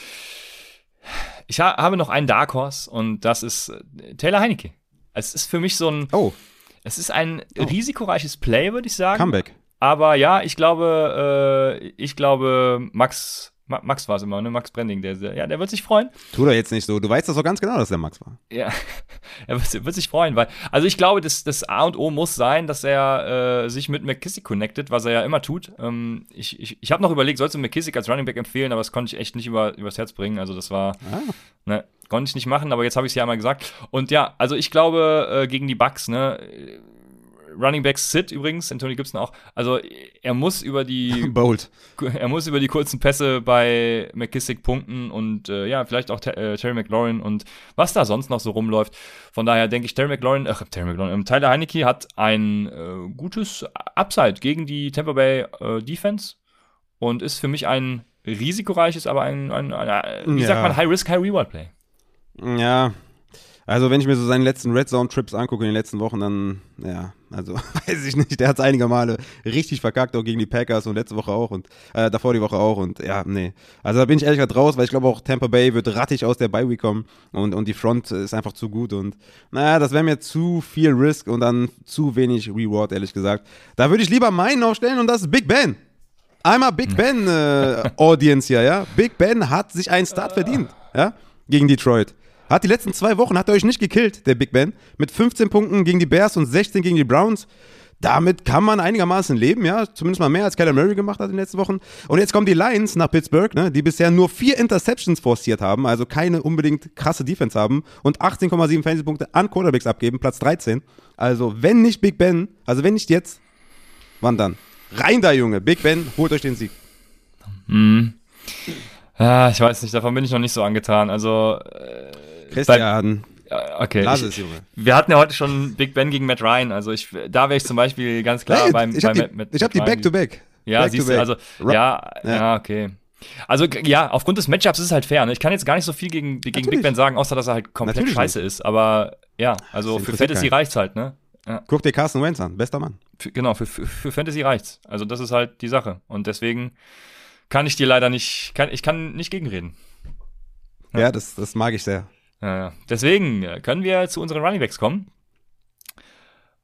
A: Ich ha habe noch einen Dark Horse und das ist äh, Taylor Heinecke. Es ist für mich so ein.
B: Oh.
A: Es ist ein oh. risikoreiches Play, würde ich sagen.
B: Comeback.
A: Aber ja, ich glaube, äh, ich glaube, Max Max war es immer, ne? Max Branding, der, ja, der wird sich freuen.
B: Tu doch jetzt nicht so. Du weißt das doch ganz genau, dass der Max war.
A: Ja, [laughs] er wird, wird, sich freuen, weil, also ich glaube, das, das A und O muss sein, dass er äh, sich mit McKissick connected, was er ja immer tut. Ähm, ich ich, ich habe noch überlegt, sollst du McKissick als Running Back empfehlen, aber das konnte ich echt nicht über, übers Herz bringen. Also das war, ah. ne, konnte ich nicht machen, aber jetzt habe ich es ja einmal gesagt. Und ja, also ich glaube, äh, gegen die Bucks, ne, Running Backs sit übrigens, Anthony Gibson auch. Also er muss über die [laughs]
B: Bold.
A: Er muss über die kurzen Pässe bei McKissick punkten und äh, ja, vielleicht auch äh, Terry McLaurin und was da sonst noch so rumläuft. Von daher denke ich, Terry McLaurin, ach, Terry McLaurin, ähm, Tyler Heinecke hat ein äh, gutes Upside gegen die Tampa Bay äh, Defense und ist für mich ein risikoreiches, aber ein, ein, ein, ein wie ja. sagt man, High-Risk, High-Reward-Play.
B: Ja, also wenn ich mir so seine letzten Red Zone Trips angucke in den letzten Wochen, dann ja, also [laughs] weiß ich nicht. Der hat es einige Male richtig verkackt, auch gegen die Packers und letzte Woche auch und äh, davor die Woche auch und ja, nee. Also da bin ich ehrlich gesagt raus, weil ich glaube auch Tampa Bay wird rattig aus der Bye Week kommen und, und die Front ist einfach zu gut und naja, das wäre mir zu viel Risk und dann zu wenig Reward, ehrlich gesagt. Da würde ich lieber meinen aufstellen und das ist Big Ben. einmal Big Ben äh, Audience hier, ja. Big Ben hat sich einen Start verdient, ja, gegen Detroit. Hat die letzten zwei Wochen, hat er euch nicht gekillt, der Big Ben. Mit 15 Punkten gegen die Bears und 16 gegen die Browns. Damit kann man einigermaßen leben, ja. Zumindest mal mehr als Kyler Murray gemacht hat in den letzten Wochen. Und jetzt kommen die Lions nach Pittsburgh, ne, die bisher nur vier Interceptions forciert haben, also keine unbedingt krasse Defense haben und 18,7 Fantasy-Punkte an Quarterbacks abgeben, Platz 13. Also, wenn nicht Big Ben, also wenn nicht jetzt, wann dann? Rein da, Junge. Big Ben, holt euch den Sieg.
A: Mhm. Ja, ich weiß nicht, davon bin ich noch nicht so angetan. Also, äh,
B: Christian.
A: ja, okay.
B: Lass es, Junge.
A: wir hatten ja heute schon Big Ben gegen Matt Ryan. Also, ich, da wäre ich zum Beispiel ganz klar
B: Hey,
A: beim,
B: ich habe
A: bei
B: die,
A: Matt-
B: ich hab die. Back-to-Back.
A: Ja,
B: Back
A: siehst
B: to
A: du,
B: back.
A: also, ja,
B: ja.
A: ja, okay. Also, ja, aufgrund des Matchups ist es halt fair. Ne? Ich kann jetzt gar nicht so viel gegen, gegen Big. Ben sagen, außer dass er halt komplett
B: Natürlich
A: scheiße ist. Aber ja, also für Fantasy reicht's halt, ne? Ja,
B: Guck dir Carson Wentz an, bester Mann.
A: für, genau, für, für, für Fantasy reicht's. Also, das ist halt die Sache. Und deswegen kann ich dir leider nicht, kann, ich kann nicht gegenreden.
B: Ja, das, das mag ich sehr.
A: Ja. Deswegen äh, können wir zu unseren Runningbacks kommen.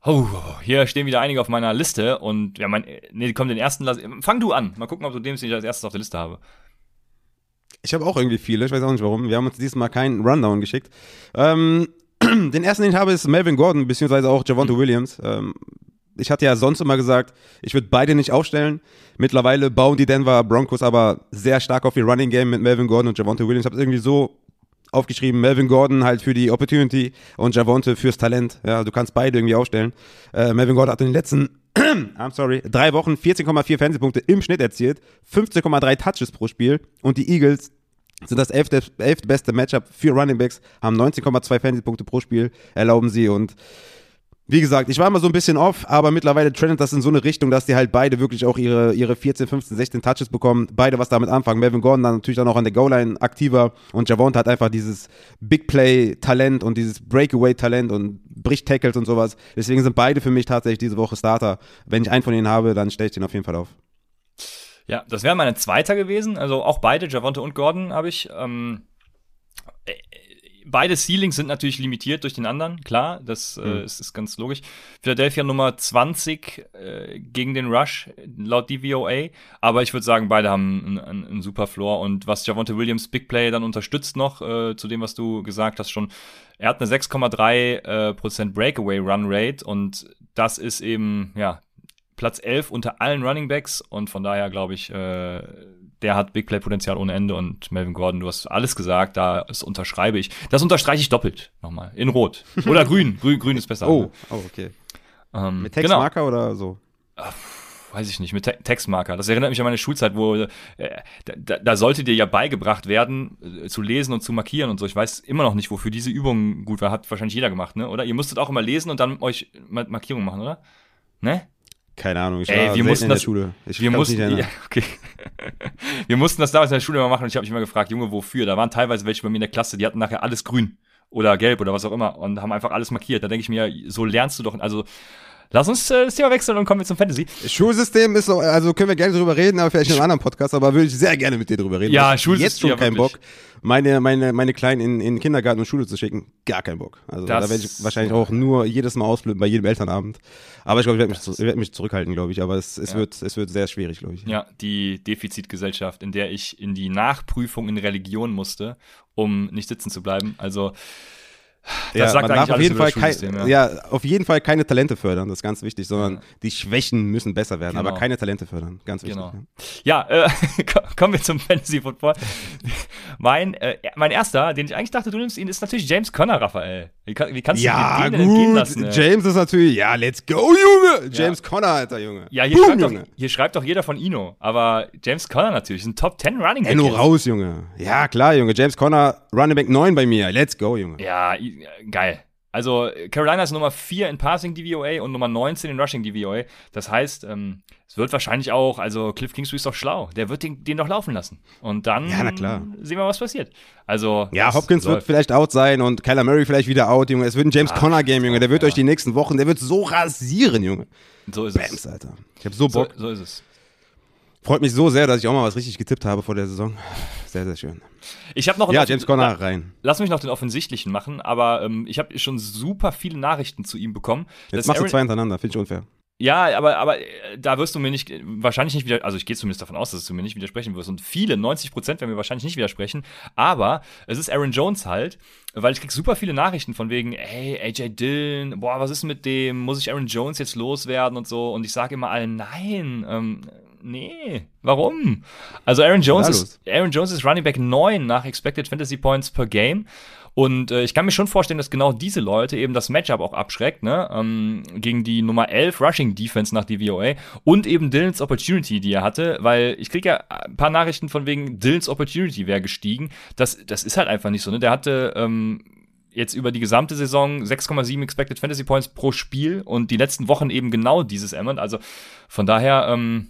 A: Oh, hier stehen wieder einige auf meiner Liste und ja, mein, nee, komm, den ersten lass, fang du an. Mal gucken, ob du den nicht als erstes auf der Liste habe.
B: Ich habe auch irgendwie viele, ich weiß auch nicht warum. Wir haben uns diesmal keinen Rundown geschickt. Ähm, [clears throat] den ersten, den ich habe, ist Melvin Gordon, beziehungsweise auch Javonte Williams. Ähm, ich hatte ja sonst immer gesagt, ich würde beide nicht aufstellen. Mittlerweile bauen die Denver Broncos aber sehr stark auf ihr Running Game mit Melvin Gordon und Javonte Williams. Ich habe irgendwie so aufgeschrieben, Melvin Gordon halt für die Opportunity und Javonte fürs Talent. Ja, du kannst beide irgendwie aufstellen. Äh, Melvin Gordon hat in den letzten, [clears throat] I'm sorry, drei Wochen 14,4 Fernsehpunkte im Schnitt erzielt, 15,3 Touches pro Spiel und die Eagles sind das elfte, elfte beste Matchup für Running Backs, haben 19,2 Fantasy-Punkte pro Spiel, erlauben sie und wie gesagt, ich war immer so ein bisschen off, aber mittlerweile trendet das in so eine Richtung, dass die halt beide wirklich auch ihre, ihre 14, 15, 16 Touches bekommen. Beide was damit anfangen. Melvin Gordon dann natürlich dann auch an der Goal-Line aktiver und Javonte hat einfach dieses Big Play-Talent und dieses Breakaway-Talent und bricht Tackles und sowas. Deswegen sind beide für mich tatsächlich diese Woche Starter. Wenn ich einen von ihnen habe, dann stelle ich den auf jeden Fall auf.
A: Ja, das wäre meine zweiter gewesen. Also auch beide, Javonte und Gordon, habe ich. Ähm, äh, beide Ceilings sind natürlich limitiert durch den anderen, klar, das äh, ist, ist ganz logisch. Philadelphia Nummer 20 äh, gegen den Rush, laut DVOA. Aber ich würde sagen, beide haben einen, einen, einen super Floor. Und was Javonte Williams Big Play dann unterstützt noch, äh, zu dem, was du gesagt hast schon, er hat eine 6,3 äh, Prozent Breakaway Run Rate und das ist eben, ja, Platz 11 unter allen Running Backs und von daher glaube ich, äh, der hat Big Play Potenzial ohne Ende und Melvin Gordon, du hast alles gesagt, da das unterschreibe ich. Das unterstreiche ich doppelt nochmal in Rot oder [laughs] Grün. Grün, Grün ist besser.
B: Oh, oh okay.
A: ähm,
B: Mit
A: genau,
B: Textmarker oder so?
A: weiß ich nicht, mit Te Textmarker. Das erinnert mich an meine Schulzeit, wo äh, da, da sollte dir ja beigebracht werden, äh, zu lesen und zu markieren und so. Ich weiß immer noch nicht, wofür diese Übung gut war. Hat wahrscheinlich jeder gemacht, ne? Oder? Ihr musstet auch immer lesen und dann euch Ma- Markierungen machen, oder? Ne?
B: Keine Ahnung, ich
A: Ey,
B: war
A: wir mussten
B: in der
A: das-
B: Schule. Ich
A: wir mussten,
B: nicht
A: ja, okay. [laughs] wir mussten das damals in der Schule immer machen und ich habe mich immer gefragt, Junge, wofür? Da waren teilweise welche bei mir in der Klasse, die hatten nachher alles grün oder gelb oder was auch immer und haben einfach alles markiert. Da denke ich mir, so lernst du doch. Also lass uns äh, das Thema wechseln und kommen wir zum Fantasy.
B: Schulsystem ist so, also können wir gerne drüber reden, aber vielleicht in einem anderen Podcast, aber würde ich sehr gerne mit dir drüber reden.
A: Ja, Schulsystem,
B: Jetzt schon
A: ja,
B: keinen. Bock, meine, meine, meine Kleinen in, in Kindergarten und Schule zu schicken. Gar keinen Bock. Also
A: Das-
B: da werde ich wahrscheinlich auch nur jedes Mal ausflippen bei jedem Elternabend. Aber ich glaube, ich werde mich, zu- werd mich zurückhalten, glaube ich. Aber es, es,
A: Ja.
B: wird, es wird sehr schwierig, glaube ich.
A: Ja, die Defizitgesellschaft, in der ich in die Nachprüfung in Religion musste, um nicht sitzen zu bleiben. Also das
B: Ja,
A: sagt
B: man darf auf jeden, Fall kein,
A: ja.
B: ja. auf jeden Fall keine Talente fördern, das ist ganz wichtig, sondern
A: Ja.
B: die Schwächen müssen besser werden,
A: Genau.
B: aber keine Talente fördern, ganz wichtig.
A: Genau.
B: ja.
A: Ja, äh, [laughs] ko- kommen wir zum Fantasy Football. mein, äh, mein erster, den ich eigentlich dachte, du nimmst ihn, ist natürlich James Conner, Raphael. Wie, kann, wie kannst
B: Ja,
A: du den denn entgehen
B: gut.
A: lassen? ey?
B: James ist natürlich, ja, let's go, Junge. James Conner, Alter, Junge.
A: Ja, hier,
B: Boom,
A: schreibt doch,
B: Junge.
A: hier schreibt doch jeder von Ino. Aber James Conner natürlich, ein Top 10 Running Back.
B: Enno raus, Junge. Ja, klar, Junge. James Conner, Running Back 9 bei mir. Let's go, Junge.
A: Ja, geil. Also Carolina ist Nummer 4 in Passing DVOA und Nummer 19 in Rushing DVOA. Das heißt, ähm, es wird wahrscheinlich auch, also Cliff Kingsbury ist doch schlau. Der wird den, den doch laufen lassen. Und dann
B: Ja,
A: sehen wir, was passiert. Also
B: Ja, Hopkins wird
A: läuft.
B: vielleicht out sein und Kyler Murray vielleicht wieder out, Junge. Es wird ein James
A: Ach,
B: Conner Game, Junge. Der wird
A: ja.
B: euch die nächsten Wochen, der wird so rasieren, Junge.
A: so ist
B: Bams,
A: es.
B: Alter. Ich hab so
A: So,
B: Bock.
A: so ist es.
B: Freut mich so sehr, dass ich auch mal was richtig getippt habe vor der Saison. Sehr, sehr schön.
A: Ich habe noch einen
B: Ja, James Conner rein.
A: Lass mich noch den offensichtlichen machen, aber ähm, ich habe schon super viele Nachrichten zu ihm bekommen.
B: Jetzt machst du
A: Aaron-
B: zwei hintereinander, finde ich unfair.
A: Ja, aber, aber äh, da wirst du mir nicht, wahrscheinlich nicht wieder, also ich gehe zumindest davon aus, dass du mir nicht widersprechen wirst. Und viele, 90 Prozent werden mir wahrscheinlich nicht widersprechen. Aber es ist Aaron Jones halt, weil ich krieg super viele Nachrichten von wegen, hey, AJ Dillon, boah, was ist mit dem? Muss ich Aaron Jones jetzt loswerden und so? Und ich sage immer allen, nein, ähm, nee, warum? Also Aaron Jones ist, Aaron Jones ist Running Back 9 nach Expected Fantasy Points per Game. Und äh, ich kann mir schon vorstellen, dass genau diese Leute eben das Matchup auch abschreckt, ne? Ähm, gegen die Nummer 11 Rushing Defense nach DVOA und eben Dylans Opportunity, die er hatte, weil ich kriege ja ein paar Nachrichten von wegen Dylans Opportunity wäre gestiegen. Das, das ist halt einfach nicht so, ne? Der hatte ähm, jetzt über die gesamte Saison 6,7 Expected Fantasy Points pro Spiel und die letzten Wochen eben genau dieses Emmett. Also von daher, ähm,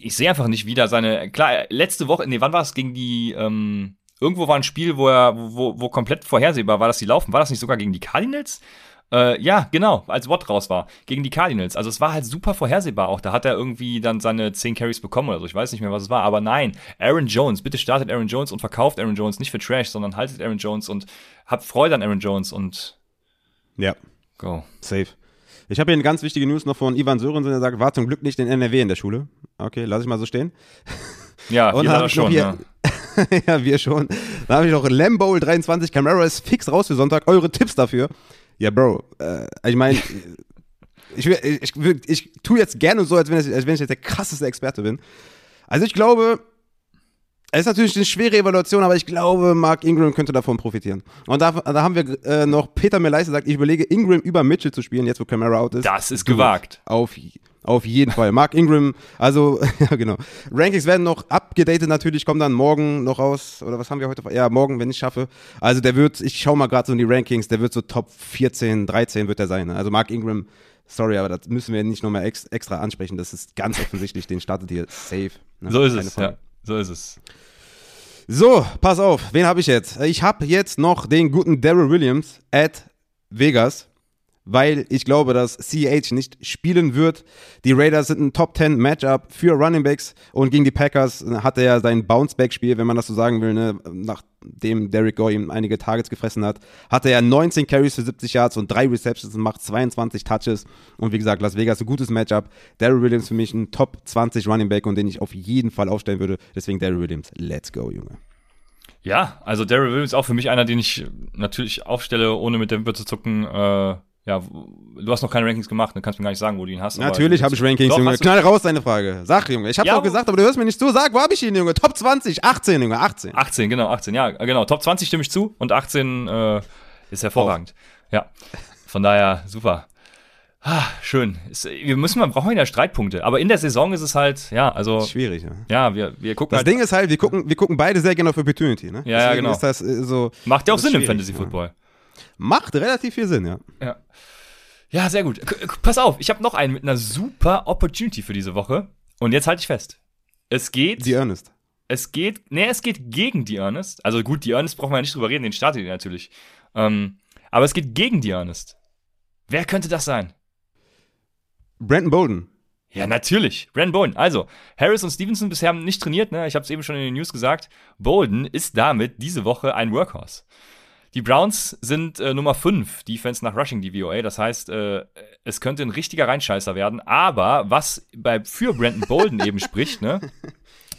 A: ich sehe einfach nicht wieder seine. Klar, letzte Woche, nee, wann war es gegen die, ähm, irgendwo war ein Spiel, wo er, wo, wo komplett vorhersehbar war, dass sie laufen. War das nicht sogar gegen die Cardinals? Äh, ja, genau, als Watt raus war, gegen die Cardinals. Also es war halt super vorhersehbar auch. Da hat er irgendwie dann seine 10 Carries bekommen oder so. Ich weiß nicht mehr, was es war. Aber nein, Aaron Jones, bitte startet Aaron Jones und verkauft Aaron Jones nicht für Trash, sondern haltet Aaron Jones und habt Freude an Aaron Jones und
B: ja.
A: Go.
B: Safe. Ich habe hier eine ganz wichtige News noch von Ivan Sörensen, der sagt, war zum Glück nicht in NRW in der Schule. Okay, lass ich mal so stehen.
A: Ja, [laughs]
B: und
A: wir schon,
B: hier, ja. [laughs] ja, wir schon. Da habe ich noch Lambo 23, Camara ist fix raus für Sonntag. Eure Tipps dafür. Ja, Bro, äh, ich meine, [laughs] ich, ich, ich, ich tue jetzt gerne so, als wenn, ich, als wenn ich jetzt der krasseste Experte bin. Also ich glaube, es ist natürlich eine schwere Evaluation, aber ich glaube, Mark Ingram könnte davon profitieren. Und da, da haben wir äh, noch Peter Meleis gesagt, ich überlege, Ingram über Mitchell zu spielen, jetzt wo Camara out ist.
A: Das ist gewagt.
B: Auf, auf jeden Fall. Mark Ingram, also, [laughs] ja, genau. Rankings werden noch abgedatet natürlich, kommen dann morgen noch raus. Oder was haben wir heute? Ja, morgen, wenn ich schaffe. Also, der wird, ich schaue mal gerade so in die Rankings, der wird so Top 14, 13 wird er sein. Ne? Also, Mark Ingram, sorry, aber das müssen wir nicht nochmal ex, extra ansprechen. Das ist ganz offensichtlich, den startet ihr safe.
A: Ne? So ist es, ja. So ist es.
B: So, pass auf, wen habe ich jetzt? Ich habe jetzt noch den guten Daryl Williams at Vegas, weil ich glaube, dass CH nicht spielen wird. Die Raiders sind ein Top 10 Matchup für Running Backs und gegen die Packers hatte er sein Bounce-Back-Spiel, wenn man das so sagen will, ne? nachdem Derek Gore ihm einige Targets gefressen hat, hatte er 19 Carries für 70 Yards und drei Receptions und macht 22 Touches. Und wie gesagt, Las Vegas ein gutes Matchup. Daryl Williams für mich ein Top 20 Running Back und den ich auf jeden Fall aufstellen würde. Deswegen Daryl Williams, let's go, Junge.
A: Ja, also Daryl Williams auch für mich einer, den ich natürlich aufstelle, ohne mit der Wimper zu zucken. Äh, ja, du hast noch keine Rankings gemacht, du kannst mir gar nicht sagen, wo du ihn hast.
B: Natürlich habe ich Rankings, Doch, Junge. Knall raus deine Frage. Sag, Junge. Ich hab's ja, auch gesagt, aber du hörst mir nicht zu. Sag, wo habe ich ihn, Junge? Top 20, 18, Junge, 18.
A: 18, genau, 18, ja, genau. Top 20 stimme ich zu und 18 äh, ist hervorragend. Oh. Ja, von daher super. Ah, schön. Ist, wir müssen mal brauchen ja Streitpunkte, aber in der Saison ist es halt, ja, also
B: schwierig, ja.
A: Ja, wir, wir gucken
B: Das halt, Ding ist halt, wir gucken wir gucken beide sehr gerne auf Opportunity, ne?
A: Ja, ja genau.
B: Das äh, so
A: Macht ja auch Sinn im Fantasy Football. Ja.
B: Macht relativ viel Sinn, ja.
A: Ja. Ja, sehr gut. K pass auf, ich habe noch einen mit einer super Opportunity für diese Woche und jetzt halte ich fest. Es geht
B: Die Ernest.
A: Es geht, nee, es geht gegen die Ernest. Also gut, die Ernest brauchen wir ja nicht drüber reden, den startet ihr natürlich. Ähm, aber es geht gegen die Ernest. Wer könnte das sein?
B: Brandon Bolden.
A: Ja, natürlich. Brandon Bolden. Also, Harris und Stevenson bisher haben nicht trainiert, ne? Ich habe es eben schon in den News gesagt. Bolden ist damit diese Woche ein Workhorse. Die Browns sind äh, Nummer 5 Defense nach Rushing DVOA. Das heißt, äh, es könnte ein richtiger Reinscheißer werden. Aber was bei, für Brandon Bolden eben spricht, ne? [laughs]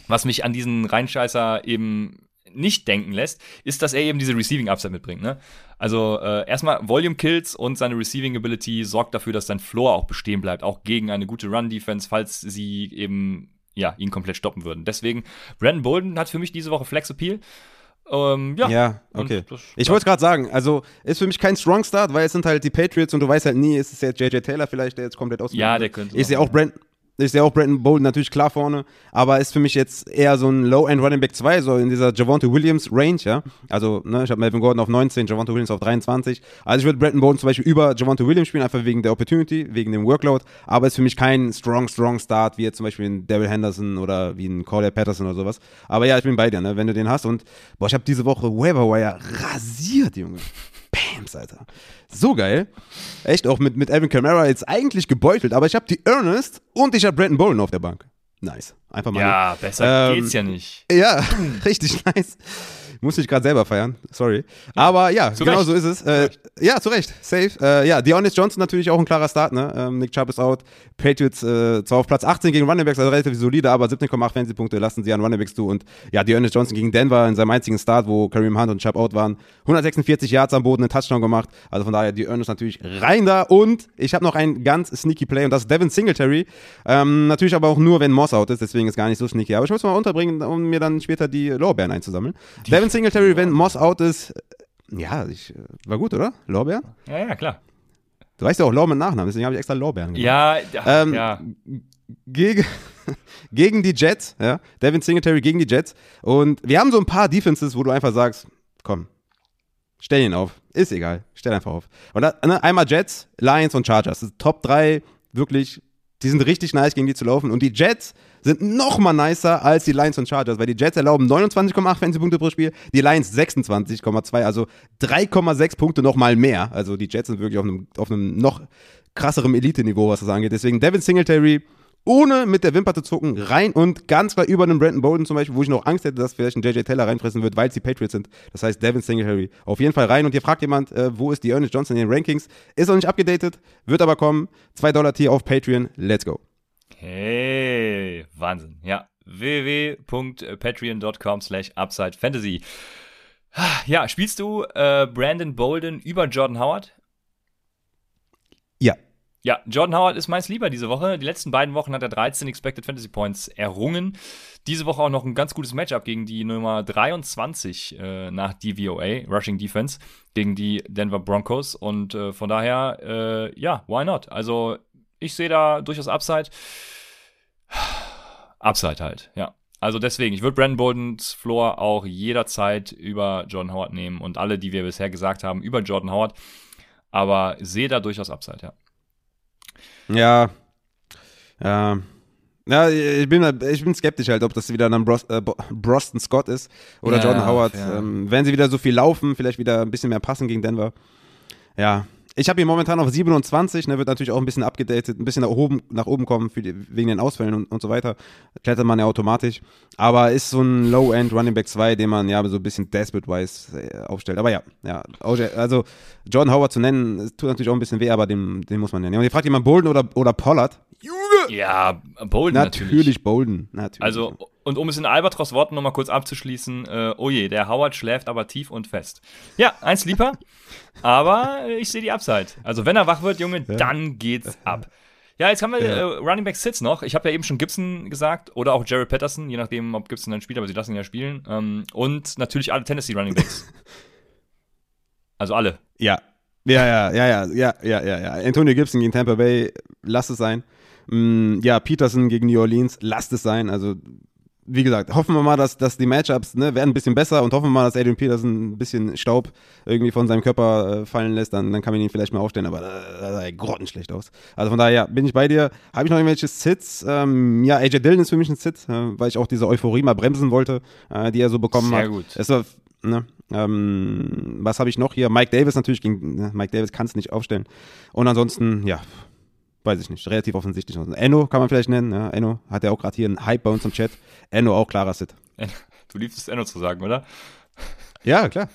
A: Was mich an diesen Reinscheißer eben nicht denken lässt, ist, dass er eben diese Receiving Upside mitbringt. Ne? Also äh, erstmal Volume Kills und seine Receiving Ability sorgt dafür, dass sein Floor auch bestehen bleibt, auch gegen eine gute Run Defense, falls sie eben ja ihn komplett stoppen würden. Deswegen Brandon Bolden hat für mich diese Woche Flex Appeal. Ähm, ja.
B: ja, okay. Das, ich wollte gerade sagen, also ist für mich kein Strong Start, weil es sind halt die Patriots und du weißt halt nie, ist es jetzt JJ Taylor vielleicht, der jetzt komplett aus.
A: Ja, der könnte.
B: Ich sehe auch Brandon, ich sehe auch Brandon Bolden natürlich klar vorne, aber ist für mich jetzt eher so ein Low-End Running Back 2, so in dieser Javante Williams Range, ja. Also, ne, ich habe Melvin Gordon auf 19, Javante Williams auf 23. Also ich würde Brandon Bolden zum Beispiel über Javante Williams spielen, einfach wegen der Opportunity, wegen dem Workload, aber ist für mich kein strong, strong Start, wie jetzt zum Beispiel ein Daryl Henderson oder wie ein Corey Patterson oder sowas. Aber ja, ich bin bei dir, ne, wenn du den hast und, boah, ich habe diese Woche Waiver rasiert, Junge. Bams, Alter. So geil. Echt auch mit, mit Alvin Kamara jetzt eigentlich gebeutelt, aber ich habe die Ernest und ich habe Brandon Bolden auf der Bank. Nice. Einfach mal.
A: Ja, besser ähm, geht's ja nicht.
B: Ja, [laughs] richtig nice. Muss ich gerade selber feiern, sorry. Aber ja,
A: Zu
B: genau
A: Recht.
B: so ist es. Äh, ja, zu Recht, safe. Äh, ja, Deonis Johnson natürlich auch ein klarer Start, ne? Ähm, Nick Chubb ist out. Patriots äh, zwar auf Platz 18 gegen Running Backs, also relativ solide, aber 17,8 Fantasy-Punkte lassen sie an Running Backs zu. Und ja, Deonis Johnson gegen Denver in seinem einzigen Start, wo Kareem Hunt und Chubb out waren. 146 Yards am Boden, einen Touchdown gemacht. Also von daher, Ernest natürlich rein da. Und ich habe noch einen ganz sneaky Play und das ist Devin Singletary. Ähm, natürlich aber auch nur, wenn Moss out ist, deswegen ist gar nicht so sneaky. Aber ich muss mal unterbringen, um mir dann später die Lorbeeren einzusammeln. Devin Singletary, wenn Moss out ist, ja, ich, war gut, oder? Lorbeeren?
A: Ja, ja, klar.
B: Du weißt ja auch Lor mit Nachnamen, deswegen habe ich extra Lorbeeren gemacht.
A: Ja,
B: Ähm,
A: ja.
B: Gegen, gegen die Jets, ja. Devin Singletary gegen die Jets. Und wir haben so ein paar Defenses, wo du einfach sagst, komm, stell ihn auf. Ist egal, stell einfach auf. Und da, ne, einmal Jets, Lions und Chargers. Das sind Top 3, wirklich, die sind richtig nice, gegen die zu laufen. Und die Jets sind noch mal nicer als die Lions und Chargers, weil die Jets erlauben 29,8 Fantasy-Punkte pro Spiel, die Lions 26,2, also 3,6 Punkte noch mal mehr. Also die Jets sind wirklich auf einem, auf einem noch krasserem Elite-Niveau, was das angeht. Deswegen Devin Singletary, ohne mit der Wimper zu zucken, rein und ganz klar über einem Brandon Bolden zum Beispiel, wo ich noch Angst hätte, dass vielleicht ein JJ Taylor reinfressen wird, weil es die Patriots sind. Das heißt, Devin Singletary auf jeden Fall rein. Und hier fragt jemand, äh, wo ist die Ernest Johnson in den Rankings? Ist noch nicht abgedatet, wird aber kommen. 2 Dollar Tier auf Patreon. Let's go.
A: Hey, Wahnsinn. Ja, www.patreon.com slash upside fantasy. Ja, spielst du äh, Brandon Bolden über Jordan Howard?
B: Ja.
A: Jordan Howard ist meist lieber diese Woche. Die letzten beiden Wochen hat er 13 Expected Fantasy Points errungen. Diese Woche auch noch ein ganz gutes Matchup gegen die Nummer 23 äh, nach DVOA, Rushing Defense, gegen die Denver Broncos. Und äh, von daher, äh, ja, why not? Also, ich sehe da durchaus Upside. [sighs] Upside halt, ja. Also deswegen, ich würde Brandon Boldens Floor auch jederzeit über Jordan Howard nehmen und alle, die wir bisher gesagt haben, über Jordan Howard. Aber sehe da durchaus Upside, ja.
B: Ja. Ja. Ja, ich bin, ich bin skeptisch halt, ob das wieder dann Bros, äh, Broston Scott ist oder
A: Ja,
B: Jordan Howard.
A: ja.
B: Ähm, wenn sie wieder so viel laufen, vielleicht wieder ein bisschen mehr passen gegen Denver. Ja. Ich habe ihn momentan auf 27, ne, wird natürlich auch ein bisschen abgedatet, ein bisschen nach oben, nach oben kommen für die, wegen den Ausfällen und, und so weiter. Klettert man ja automatisch. Aber ist so ein Low-End Running Back 2, den man ja so ein bisschen desperate-wise äh, aufstellt. Aber ja, ja. Also Jordan Howard zu nennen, tut natürlich auch ein bisschen weh, aber den, den muss man nennen. Und ihr fragt jemand Bolden oder, oder Pollard?
A: Ja, Bolden natürlich.
B: Natürlich, Bolden. Natürlich.
A: Also, und um es in Albatros Worten nochmal kurz abzuschließen, äh, oh je, der Howard schläft aber tief und fest. Ja, ein Sleeper, [laughs] aber ich sehe die Upside. Also, wenn er wach wird, Junge, dann geht's ab. Ja, jetzt haben wir äh, Running Back Sits noch. Ich habe ja eben schon Gibson gesagt oder auch Jared Patterson, je nachdem, ob Gibson dann spielt, aber sie lassen ihn ja spielen. Ähm, und natürlich alle Tennessee Running Backs. [laughs] also alle.
B: Ja. Ja, ja, ja, ja, ja, ja, ja, ja. Antonio Gibson gegen Tampa Bay, lasst es sein. Mm, ja, Peterson gegen New Orleans, lasst es sein. Also, wie gesagt, hoffen wir mal, dass, dass die Matchups ne, werden ein bisschen besser und hoffen wir mal, dass Adrian Peterson ein bisschen Staub irgendwie von seinem Körper äh, fallen lässt. Dann, dann kann man ihn vielleicht mal aufstellen, aber äh, da sah er grottenschlecht aus. Also von daher, ja, bin ich bei dir. Habe ich noch irgendwelche Sits? Ähm, ja, AJ Dillon ist für mich ein Sit, äh, weil ich auch diese Euphorie mal bremsen wollte, äh, die er so bekommen
A: Sehr
B: hat.
A: gut.
B: Es war, ne, ähm, was habe ich noch hier? Mike Davis natürlich gegen ne, Mike Davis kann es nicht aufstellen. Und ansonsten, ja, weiß ich nicht, relativ offensichtlich. Enno kann man vielleicht nennen. Ja, Enno hat ja auch gerade hier einen Hype bei uns im Chat. Enno auch klarer Sit. [laughs]
A: Du liebst es Enno zu sagen, oder? [laughs]
B: Ja, klar.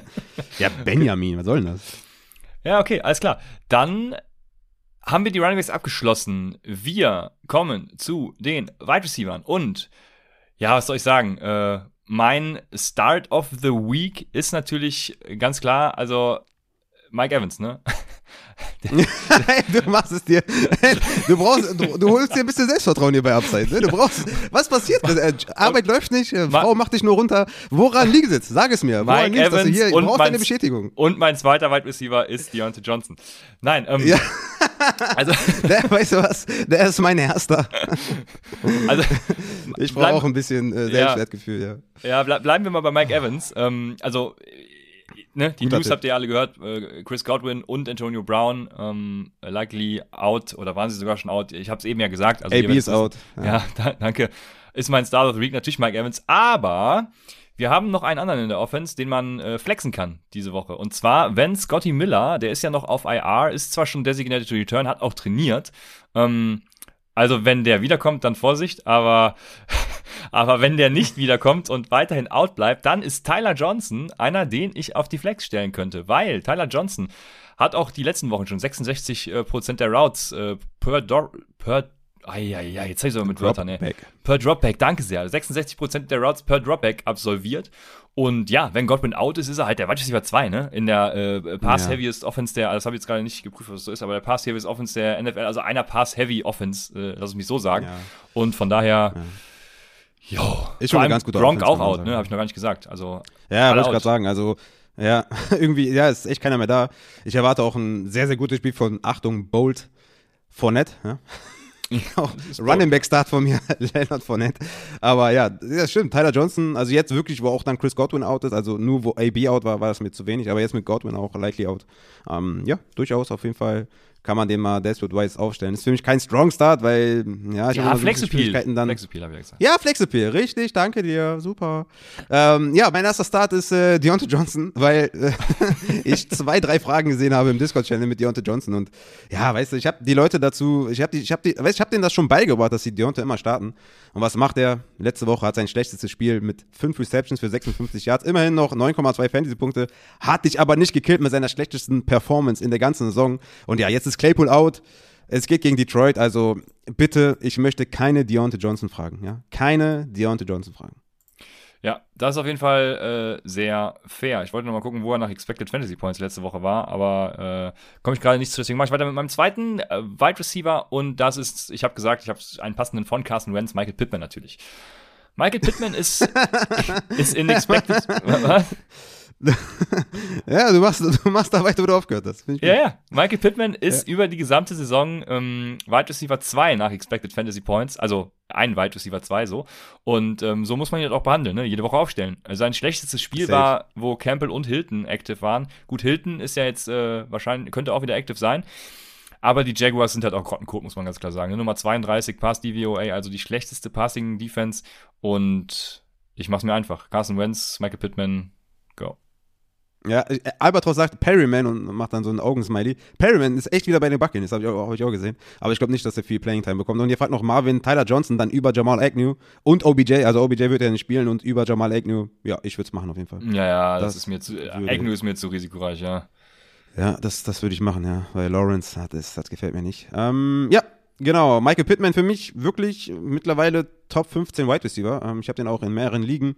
B: [laughs] ja, Benjamin, was soll denn das?
A: Ja, okay, alles klar. Dann haben wir die Running Backs abgeschlossen. Wir kommen zu den Wide Receivers. Und, ja, was soll ich sagen? Äh, mein Start of the Week ist natürlich ganz klar, also Mike Evans, ne? [laughs]
B: du machst es dir. Du brauchst, du, du holst dir ein bisschen Selbstvertrauen hier bei Upside. Ne? Du brauchst. Was passiert? [laughs] Äh, Arbeit läuft nicht, äh, Frau macht dich nur runter. Woran liegt es? Sag es mir. Woran liegt es, hier?
A: Und
B: brauchst
A: mein-
B: eine Bestätigung.
A: Und mein zweiter Wide Receiver ist Deontay Johnson. Nein, ähm,
B: Ja.
A: also, [laughs]
B: Der, weißt du was? Der ist mein Erster.
A: also
B: Ich brauche
A: Bleib-
B: auch ein bisschen äh, Selbstwertgefühl, ja.
A: Ja, ble bleiben wir mal bei Mike Evans. Ähm, also, ne, die News
B: Tipp.
A: habt ihr alle gehört. Äh, Chris Godwin und Antonio Brown ähm, likely out oder waren sie sogar schon out? Ich habe es eben ja gesagt. Also,
B: AB ist out.
A: wissen. [laughs] Ja, da, danke. Ist mein Star of the Week natürlich Mike Evans. Aber wir haben noch einen anderen in der Offense, den man äh, flexen kann diese Woche. Und zwar, wenn Scotty Miller, der ist ja noch auf IR, ist zwar schon designated to return, hat auch trainiert. Ähm, also, wenn der wiederkommt, dann Vorsicht, aber [laughs] Aber wenn der nicht wiederkommt und weiterhin out bleibt, dann ist Tyler Johnson einer, den ich auf die Flex stellen könnte. Weil Tyler Johnson hat auch die letzten Wochen schon 66% äh, Prozent der Routes äh, per, Dor per ja, jetzt habe ich es aber mit Wörtern, ne? Per Dropback, danke sehr. 66% der Routes per Dropback absolviert. Und ja, wenn Godwin out ist, ist er halt der Wide Receiver 2, ne? In der äh, Pass-Heaviest ja. Offense der, das habe ich jetzt gerade nicht geprüft, was das so ist, aber der Pass-Heaviest Offense der NFL, also einer Pass-Heavy Offense, äh, lass es mich so sagen. Ja. Und von daher, ja. Jo,
B: ist schon eine ganz gute
A: Gronk auch out, ne? Habe ich noch gar nicht gesagt. Also,
B: ja, wollte ich gerade sagen. Also, ja, [laughs] irgendwie, ja, ist echt keiner mehr da. Ich erwarte auch ein sehr, sehr gutes Spiel von, Achtung, Bolt Fournette. Ja? [laughs] Ja, Running Back Start von mir, [laughs] Leonard Fournette. Aber ja, das stimmt. Tyler Johnson, also jetzt wirklich, wo auch dann Chris Godwin out ist, also nur wo AB out war, war das mir zu wenig, aber jetzt mit Godwin auch likely out. Ähm, ja, durchaus auf jeden Fall kann man den mal Desperate-wise aufstellen. Ist für mich kein Strong Start, weil, ja, ich
A: ja,
B: habe
A: Flexappeal.
B: Dann, Flexappeal habe ich gesagt. Ja, Flexappeal, richtig, danke dir, super. Ähm, ja, mein erster Start ist äh, Deontay Johnson, weil äh, [laughs] ich zwei, drei Fragen gesehen habe im Discord-Channel mit Deontay Johnson und ja, weißt du, ich habe die Leute dazu, ich habe die, ich habe die, weißt, ich habe denen das schon beigebracht, dass sie Deontay immer starten. Und was macht er? Letzte Woche hat sein schlechtestes Spiel mit fünf Receptions für 56 Yards, immerhin noch 9,2 Fantasy-Punkte, hat dich aber nicht gekillt mit seiner schlechtesten Performance in der ganzen Saison. Und ja, jetzt ist Claypool out. Es geht gegen Detroit, also bitte, ich möchte keine Deontay Johnson fragen, ja? Keine Deontay Johnson fragen.
A: Ja, das ist auf jeden Fall äh, sehr fair. Ich wollte noch mal gucken, wo er nach Expected Fantasy Points letzte Woche war, aber äh, komme ich gerade nicht zu, deswegen mache ich weiter mit meinem zweiten äh, Wide Receiver und das ist, ich habe gesagt, ich habe einen passenden von Carson Wentz, Michael Pittman natürlich. Michael Pittman ist, [laughs] ist in Expected. was? [laughs]
B: ja, du machst, du machst da weiter, wo du aufgehört hast.
A: Ja, ja. Michael Pittman ist ja. über die gesamte Saison ähm, Wide Receiver 2 nach Expected Fantasy Points, also ein Wide Receiver 2 so. Und ähm, so muss man ihn halt auch behandeln, ne? jede Woche aufstellen. Also sein schlechtestes Spiel Safe. war, wo Campbell und Hilton active waren. Gut, Hilton ist ja jetzt äh, wahrscheinlich, könnte auch wieder active sein. Aber die Jaguars sind halt auch Grottenkot, muss man ganz klar sagen. Ne? Nummer 32 Pass DVOA, also die schlechteste Passing Defense. Und ich mach's mir einfach. Carson Wentz, Michael Pittman.
B: Ja, äh, Albatros sagt Perryman und macht dann so einen Augensmiley. Perryman ist echt wieder bei den Buccaneers, habe ich, auch, hab ich auch gesehen. Aber ich glaube nicht, dass er viel Playing Time bekommt. Und ihr fragt noch Marvin, Tyler Johnson, dann über Jamal Agnew und OBJ. Also OBJ wird ja nicht spielen und über Jamal Agnew. Ja, ich würde es machen auf jeden Fall.
A: Ja, ja, das, das ist mir zu. Agnew ist mir zu risikoreich, ja.
B: Ja, das, das würde ich machen, ja. Weil Lawrence, das, das gefällt mir nicht. Ähm, ja, genau. Michael Pittman für mich wirklich mittlerweile Top 15 Wide Receiver. Ähm, ich habe den auch in mehreren Ligen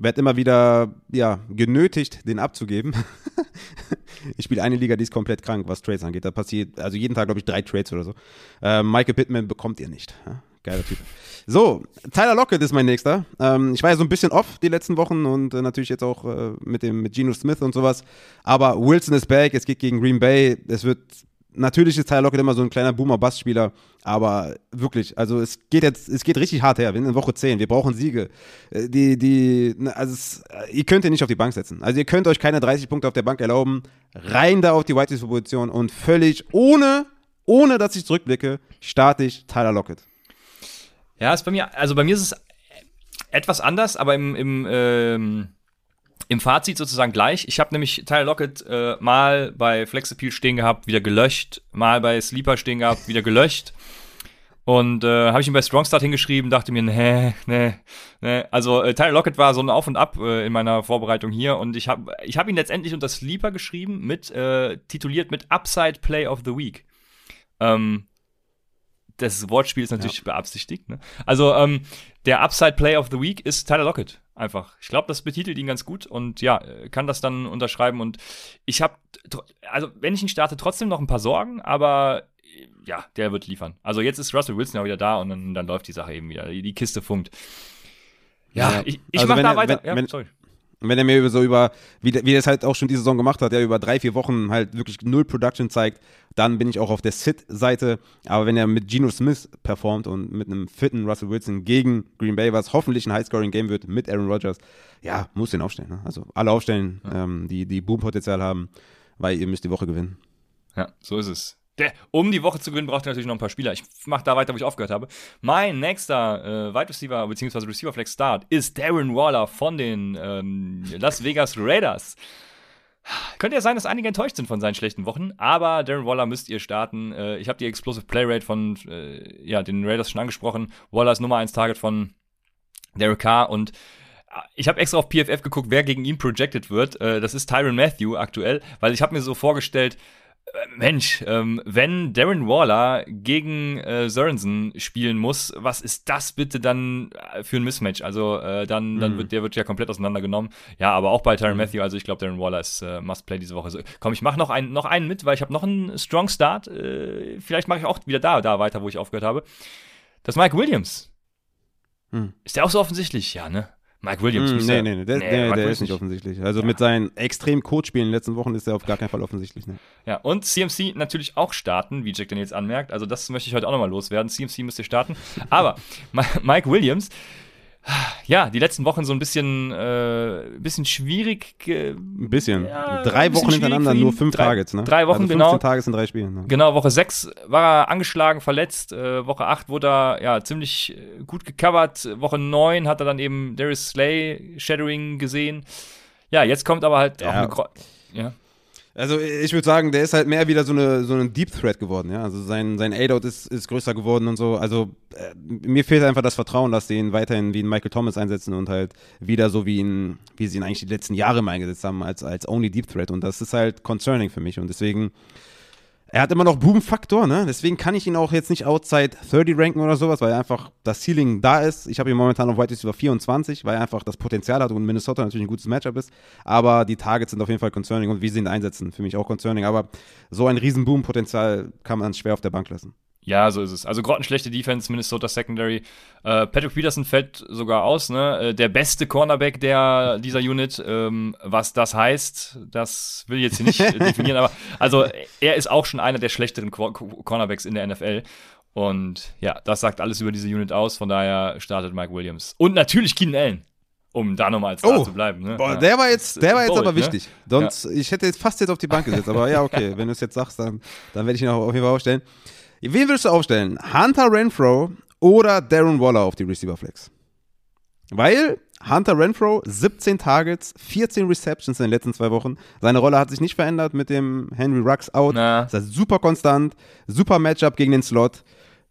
B: werde immer wieder ja, genötigt, den abzugeben. [laughs] ich spiele eine Liga, die ist komplett krank, was Trades angeht. Da passiert also jeden Tag, glaube ich, drei Trades oder so. Äh, Michael Pittman bekommt ihr nicht. Ja? Geiler Typ. So, Tyler Lockett ist mein nächster. Ähm, ich war ja so ein bisschen off die letzten Wochen und äh, natürlich jetzt auch äh, mit dem mit Geno Smith und sowas. Aber Wilson ist back, es geht gegen Green Bay. Es wird natürlich ist Tyler Lockett immer so ein kleiner Boomer-Bass-Spieler, aber wirklich, also es geht jetzt, es geht richtig hart her. Wir sind in Woche 10, wir brauchen Siege. Äh, die, die, also es, äh, ihr könnt ihn nicht auf die Bank setzen. Also ihr könnt euch keine 30 Punkte auf der Bank erlauben. Rein da auf die White Position und völlig ohne, ohne dass ich zurückblicke, starte ich Tyler Lockett.
A: Ja, ist bei mir, also bei mir ist es etwas anders, aber im, im ähm im Fazit sozusagen gleich. Ich habe nämlich Tyler Lockett äh, mal bei Flexappeal stehen gehabt, wieder gelöscht, mal bei Sleeper stehen gehabt, wieder gelöscht. Und äh, habe ich ihn bei Strongstart hingeschrieben, dachte mir, nee, nee, nee. Also äh, Tyler Lockett war so ein Auf und Ab äh, in meiner Vorbereitung hier und ich habe ich hab ihn letztendlich unter Sleeper geschrieben, mit äh, tituliert mit Upside Play of the Week. Ähm, das Wortspiel ist natürlich ja. beabsichtigt. Ne? Also ähm, der Upside Play of the Week ist Tyler Lockett. Einfach. Ich glaube, das betitelt ihn ganz gut und ja, kann das dann unterschreiben. Und ich habe, also wenn ich ihn starte, trotzdem noch ein paar Sorgen, aber ja, der wird liefern. Also jetzt ist Russell Wilson ja wieder da und dann, dann läuft die Sache eben wieder. Die, die Kiste funkt. Ja, ja. ich, ich also mach da weiter.
B: Wenn, ja, sorry. Und wenn er mir so über, wie, wie er es halt auch schon diese Saison gemacht hat, der über drei, vier Wochen halt wirklich null Production zeigt, dann bin ich auch auf der Sit-Seite. Aber wenn er mit Geno Smith performt und mit einem fitten Russell Wilson gegen Green Bay, was hoffentlich ein High-Scoring-Game wird mit Aaron Rodgers, ja, muss den aufstellen. Ne? Also alle aufstellen, ja. ähm, die, die Boom-Potenzial haben, weil ihr müsst die Woche gewinnen.
A: Ja, so ist es. Der, um die Woche zu gewinnen, braucht ihr natürlich noch ein paar Spieler. Ich mache da weiter, wo ich aufgehört habe. Mein nächster äh, Wide Receiver bzw. Receiver Flex Start ist Darren Waller von den ähm, Las Vegas Raiders. Könnte ja sein, dass einige enttäuscht sind von seinen schlechten Wochen, aber Darren Waller müsst ihr starten. Äh, ich habe die Explosive Play Rate von äh, ja, den Raiders schon angesprochen. Waller ist Nummer 1 Target von Derek Carr und ich habe extra auf PFF geguckt, wer gegen ihn projected wird. Äh, das ist Tyron Matthew aktuell, weil ich habe mir so vorgestellt, äh, Mensch, ähm, wenn Darren Waller gegen äh, Sorensen spielen muss, was ist das bitte dann äh, für ein Mismatch? Also äh, dann, dann mhm. wird der wird ja komplett auseinandergenommen. Ja, aber auch bei Tyron mhm. Matthew, also ich glaube, Darren Waller ist äh, Must Play diese Woche. So, komm, ich mache noch einen, noch einen mit, weil ich habe noch einen Strong Start. Äh, vielleicht mache ich auch wieder da, da weiter, wo ich aufgehört habe. Das Mike Williams. Mhm. Ist der auch so offensichtlich? Ja, ne? Mike Williams.
B: Mm, nee, nee, nee, der, nee, der, der ist nicht offensichtlich. Also ja. mit seinen extremen Coach-Spielen in den letzten Wochen ist er auf gar keinen Fall offensichtlich. Ne?
A: Ja, und CMC natürlich auch starten, wie Jack Daniels anmerkt. Also das möchte ich heute auch nochmal loswerden. CMC müsste starten. Aber [laughs] Mike Williams ja, die letzten Wochen so ein bisschen, äh, bisschen schwierig.
B: Ein bisschen. Ja, drei bisschen Wochen hintereinander, nur fünf
A: drei,
B: Targets, ne?
A: Drei Wochen, also 15 genau.
B: Tage sind drei Spiele. Ne?
A: Genau, Woche sechs war er angeschlagen, verletzt. Äh, Woche acht wurde er ja ziemlich äh, gut gecovert. Woche neun hat er dann eben Darius Slay Shadowing gesehen. Ja, jetzt kommt aber halt ja. auch eine. Gro ja.
B: Also ich würde sagen, der ist halt mehr wieder so eine so ein Deep Threat geworden, ja. Also sein sein A-Dot ist, ist größer geworden und so. Also äh, mir fehlt einfach das Vertrauen, dass sie ihn weiterhin wie ein Michael Thomas einsetzen und halt wieder so wie ihn, wie sie ihn eigentlich die letzten Jahre mal eingesetzt haben als als Only Deep Threat und das ist halt concerning für mich und deswegen er hat immer noch Boom-Faktor, ne? Deswegen kann ich ihn auch jetzt nicht outside 30 ranken oder sowas, weil einfach das Ceiling da ist. Ich habe ihn momentan auf White Receiver 24, weil er einfach das Potenzial hat und Minnesota natürlich ein gutes Matchup ist. Aber die Targets sind auf jeden Fall concerning und wie sie ihn einsetzen, für mich auch concerning. Aber so ein riesen Boom-Potenzial kann man schwer auf der Bank lassen.
A: Ja, so ist es. Also grottenschlechte Defense, Minnesota Secondary. Äh, Patrick Peterson fällt sogar aus, ne? Äh, der beste Cornerback der, dieser Unit. Ähm, was das heißt, das will ich jetzt hier nicht definieren, aber also er ist auch schon einer der schlechteren Cor Cornerbacks in der NFL. Und ja, das sagt alles über diese Unit aus. Von daher startet Mike Williams. Und natürlich Keenan Allen um da nochmal als Star oh, zu bleiben. Ne?
B: Boah, der war jetzt, der war jetzt Bold, aber ne? wichtig. Ne? Sonst, ja. ich hätte jetzt fast jetzt auf die Bank gesetzt, aber ja, okay, wenn du es jetzt sagst, dann, dann werde ich ihn auch auf jeden Fall aufstellen. Wen würdest du aufstellen? Hunter Renfro oder Darren Waller auf die Receiver Flex? Weil Hunter Renfro 17 Targets, 14 Receptions in den letzten zwei Wochen. Seine Rolle hat sich nicht verändert mit dem Henry Rux out. Na. Das heißt, super konstant, super Matchup gegen den Slot.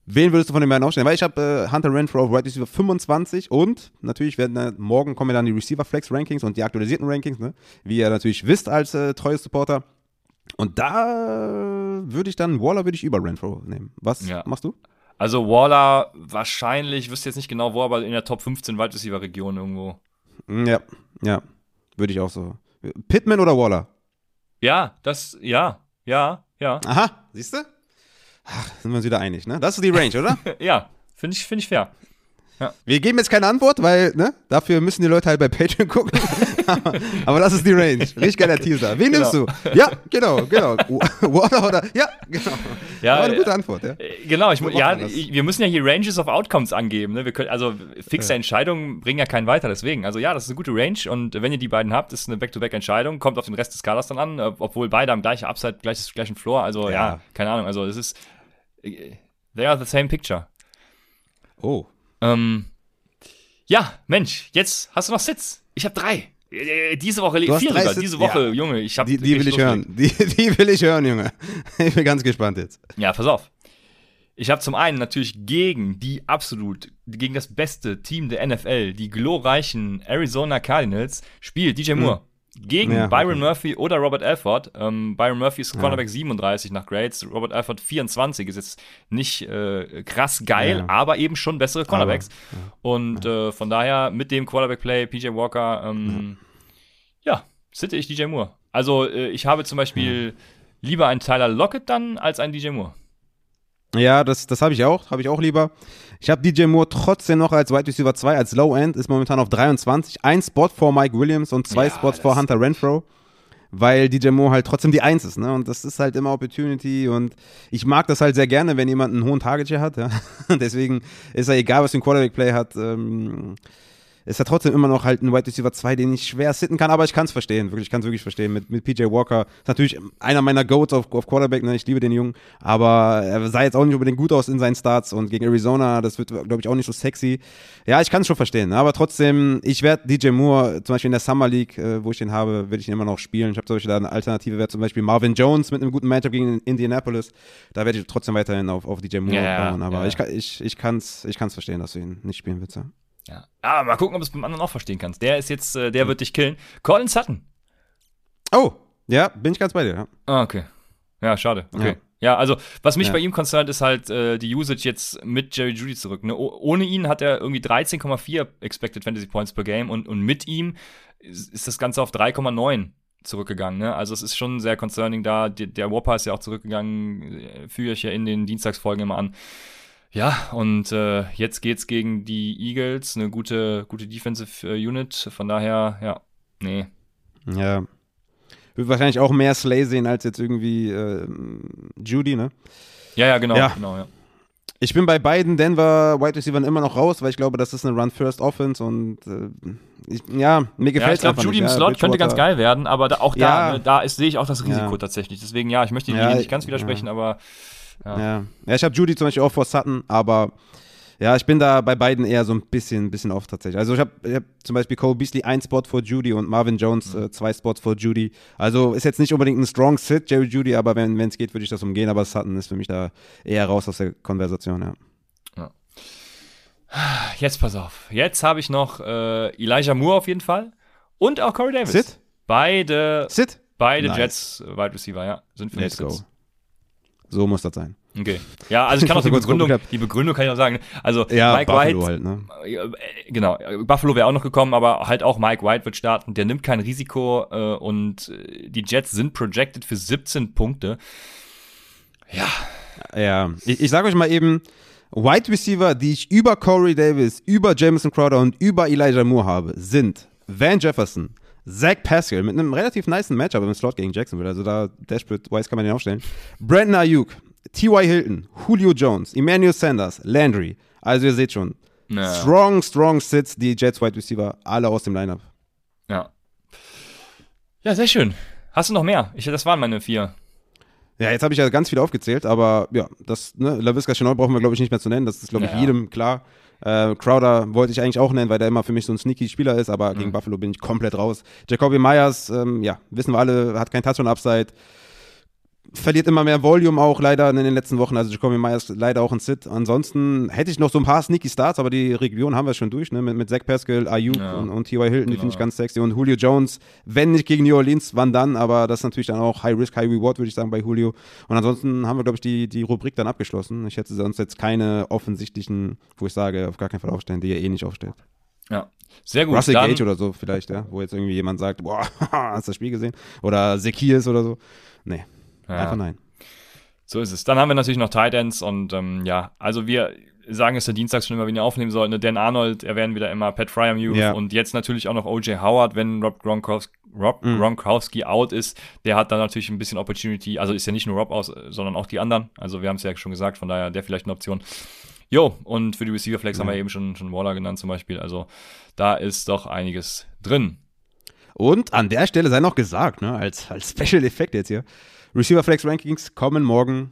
B: Wen würdest du von den beiden aufstellen? Weil ich habe äh, Hunter Renfro auf Right Receiver 25 und natürlich werden äh, morgen kommen dann die Receiver Flex Rankings und die aktualisierten Rankings, ne? wie ihr natürlich wisst als äh, treues Supporter. Und da würde ich dann, Waller würde ich über Renfro nehmen. Was ja. machst du?
A: Also Waller wahrscheinlich, wüsste jetzt nicht genau wo, aber in der Top 15 Wide Receiver Region irgendwo.
B: Mm, ja, ja, würde ich auch so. Pittman oder Waller?
A: Ja, das, ja, ja, ja.
B: Aha, siehst du? Ach, sind wir uns wieder einig, ne? Das ist die Range, oder? [laughs]
A: ja, finde ich, find ich fair.
B: Ja. Wir geben jetzt keine Antwort, weil ne, dafür müssen die Leute halt bei Patreon gucken. [laughs] aber, das ist die Range. Richtig geiler Teaser. Wen genau. nimmst du? Ja, genau, genau. Water oder? Ja, genau.
A: Ja, war eine gute Antwort. Ja. Äh, genau, ich, ja, wir müssen ja hier Ranges of Outcomes angeben. Ne? Wir können, also fixe. Entscheidungen bringen ja keinen weiter. Deswegen, also ja, das ist eine gute Range und wenn ihr die beiden habt, ist eine Back-to-Back-Entscheidung. Kommt auf den Rest des Kaders dann an, obwohl beide am gleichen Upside, gleiches, gleichen Floor. Also ja, ja keine Ahnung. Also es ist, äh, they are the same picture.
B: Oh.
A: Ähm, ja, Mensch, jetzt hast du noch Sitz. Ich habe drei. Äh, diese Woche, vier sogar, Sitz, diese Woche, ja. Junge, ich habe
B: die, die will ich hören. Die, [laughs] die will ich hören, Junge. Ich bin ganz gespannt jetzt.
A: Ja, pass auf. Ich habe zum einen natürlich gegen die absolut, gegen das beste Team der NFL, die glorreichen Arizona Cardinals, spielt DJ Moore. Hm gegen ja, Byron okay. Murphy oder Robert Alford. Ähm, Byron Murphy ist Cornerback ja. 37 nach Grades, Robert Alford 24 ist jetzt nicht äh, krass geil, ja. aber eben schon bessere Cornerbacks. Aber, Und äh, von daher mit dem Quarterback-Play PJ Walker, ähm, ja, sitte ich DJ Moore. Also äh, ich habe zum Beispiel lieber einen Tyler Lockett dann als einen DJ Moore.
B: Ja, das, das habe ich auch, habe ich auch lieber. Ich habe DJ Moore trotzdem noch als Wide Receiver 2, als Low End, ist momentan auf 23. Ein Spot vor Mike Williams und zwei ja, Spots vor Hunter Renfro. Weil DJ Moore halt trotzdem die Eins ist, ne? Und das ist halt immer Opportunity und ich mag das halt sehr gerne, wenn jemand einen hohen Target hier hat, ja. [laughs] Deswegen ist er egal, was für ein Quarterback-Play hat. Ähm, ist er trotzdem immer noch halt ein Wide Receiver 2, den ich schwer sitten kann, aber ich kann es verstehen, wirklich, ich kann es wirklich verstehen. Mit, mit PJ Walker ist natürlich einer meiner Goats auf, auf Quarterback, ne? ich liebe den Jungen, aber er sah jetzt auch nicht unbedingt gut aus in seinen Starts und gegen Arizona, das wird, glaube ich, auch nicht so sexy. Ja, ich kann es schon verstehen, aber trotzdem, ich werde DJ Moore, zum Beispiel in der Summer League, äh, wo ich den habe, werde ich ihn immer noch spielen. Ich habe zum Beispiel da eine Alternative, wäre zum Beispiel Marvin Jones mit einem guten Matchup gegen Indianapolis. Da werde ich trotzdem weiterhin auf, auf DJ Moore ja, bauen, aber ja. ich, ich, ich kann es ich kann's verstehen, dass du ihn nicht spielen willst. Ja.
A: Ja. Aber mal gucken, ob du es beim anderen auch verstehen kannst. Der ist jetzt, äh, der wird dich killen. Colin Sutton.
B: Oh, ja, bin ich ganz bei dir. Ja.
A: Ah, okay. Ja, schade. Okay.
B: Ja.
A: Ja, also was mich
B: Ja.
A: bei ihm concerned ist halt äh, die Usage jetzt mit Jerry Judy zurück. Ne? Ohne ihn hat er irgendwie 13,4 Expected Fantasy Points per Game und, und mit ihm ist, ist das Ganze auf 3,9 zurückgegangen. Ne? Also es ist schon sehr concerning da. Der, der Whopper ist ja auch zurückgegangen, äh, führe ich ja in den Dienstagsfolgen immer an. Ja, und äh, jetzt geht's gegen die Eagles, eine gute, gute Defensive äh, Unit. Von daher, ja, nee.
B: Ja. Wird wahrscheinlich auch mehr Slay sehen als jetzt irgendwie äh, Judy, ne?
A: Ja, ja, genau,
B: Ja.
A: genau, ja.
B: Ich bin bei beiden Denver Wide Receivers immer noch raus, weil ich glaube, das ist eine Run-First-Offense und äh, ich, ja, mir
A: Ja,
B: gefällt
A: ich glaube, Judy im
B: ja,
A: Slot könnte ganz geil werden, aber da, auch da,
B: Ja.
A: ne, da sehe ich auch das Risiko
B: Ja.
A: tatsächlich. Deswegen, ja, ich möchte
B: Ja,
A: nicht ganz widersprechen, aber ja.
B: Ja, ja ich habe Judy zum Beispiel auch vor Sutton, aber ja, ich bin da bei beiden eher so ein bisschen, bisschen off tatsächlich. Also ich habe hab zum Beispiel Cole Beasley ein Spot vor Judy und Marvin Jones
A: Mhm.
B: äh, zwei Spots vor Judy. Also ist jetzt nicht unbedingt ein strong Sit, Jerry Judy, aber wenn es geht, würde ich das umgehen. Aber Sutton ist für mich da eher raus aus der Konversation, ja.
A: Jetzt pass auf. Jetzt habe ich noch äh, Elijah Moore auf jeden Fall und auch Corey Davis.
B: Sit?
A: Beide,
B: Sit?
A: beide
B: Nice.
A: Jets Wide Receiver, ja, sind für mich
B: Let's go. So muss das sein.
A: Okay. Ja, also ich kann auch [laughs] die Begründung, die Begründung kann ich auch sagen. Also
B: Ja,
A: Mike
B: Buffalo
A: White,
B: halt, ne?
A: äh, genau, Buffalo wäre auch noch gekommen, aber halt auch Mike White wird starten. Der nimmt kein Risiko äh, und äh, die Jets sind projected für 17 Punkte. Ja,
B: Ja, ich, ich sage euch mal eben, Wide Receiver, die ich über Corey Davis, über Jameson Crowder und über Elijah Moore habe, sind Van Jefferson, Zach Pascal mit einem relativ niceen Matchup im Slot gegen Jacksonville, also da Dashboard-wise kann man den aufstellen. Brandon Ayuk, T.Y. Hilton, Julio Jones, Emmanuel Sanders, Landry. Also ihr seht schon,
A: Ja.
B: strong, strong Sits, die Jets Wide Receiver, alle aus dem Lineup.
A: ja. Ja, sehr schön. Hast du noch mehr? Ich, das waren meine vier.
B: Ja, jetzt habe ich ja ganz viel aufgezählt, aber ja, das, ne, LaVisca Chenault brauchen wir, glaube ich, nicht mehr zu nennen. Das ist, glaube ich,
A: Ja, ja.
B: jedem klar. Äh, Crowder wollte ich eigentlich auch nennen, weil der immer für mich so ein sneaky Spieler ist, aber gegen Buffalo bin ich komplett raus. Jacoby Myers, ähm, ja, wissen wir alle, hat kein Touchdown-Upside. Verliert immer mehr Volume auch leider in den letzten Wochen. Also Jacoby Myers leider auch ein Sit. Ansonsten hätte ich noch so ein paar sneaky Starts, aber die Region haben wir schon durch, ne? Mit, mit Zach Pascal, Ayuk
A: Ja.
B: und, und T.Y. Hilton, die
A: Genau.
B: finde ich ganz sexy. Und Julio Jones, wenn nicht gegen New Orleans, wann dann? Aber das ist natürlich dann auch High Risk, High Reward, würde ich sagen, bei Julio. Und ansonsten haben wir, glaube ich, die, die Rubrik dann abgeschlossen. Ich hätte sonst jetzt keine offensichtlichen, wo ich sage, auf gar keinen Fall aufstellen, die ihr eh nicht aufstellt.
A: Ja. Sehr gut.
B: Russell Gage oder so vielleicht, ja, wo jetzt irgendwie jemand sagt, boah, [laughs] hast du das Spiel gesehen? Oder Zekias oder so. Nee,
A: ja.
B: einfach nein.
A: So ist es. Dann haben wir natürlich noch Tight Ends und ähm, ja, also wir sagen es ja dienstags schon immer, wenn ihr aufnehmen sollt. Ne? Dan Arnold erwähnen wieder immer Pat Fryermuth
B: Ja.
A: und jetzt natürlich auch noch O.J. Howard, wenn Rob Gronkowski, Rob
B: Mhm.
A: Gronkowski out ist. Der hat dann natürlich ein bisschen Opportunity. Also ist ja nicht nur Rob aus, sondern auch die anderen. Also wir haben es ja schon gesagt, von daher der vielleicht eine Option. Jo, und für die Receiver Flex haben wir eben schon, schon Waller genannt zum Beispiel. Also da ist doch einiges drin.
B: Und an der Stelle sei noch gesagt, ne, als, als Special Effekt jetzt hier, Receiver Flex Rankings kommen morgen.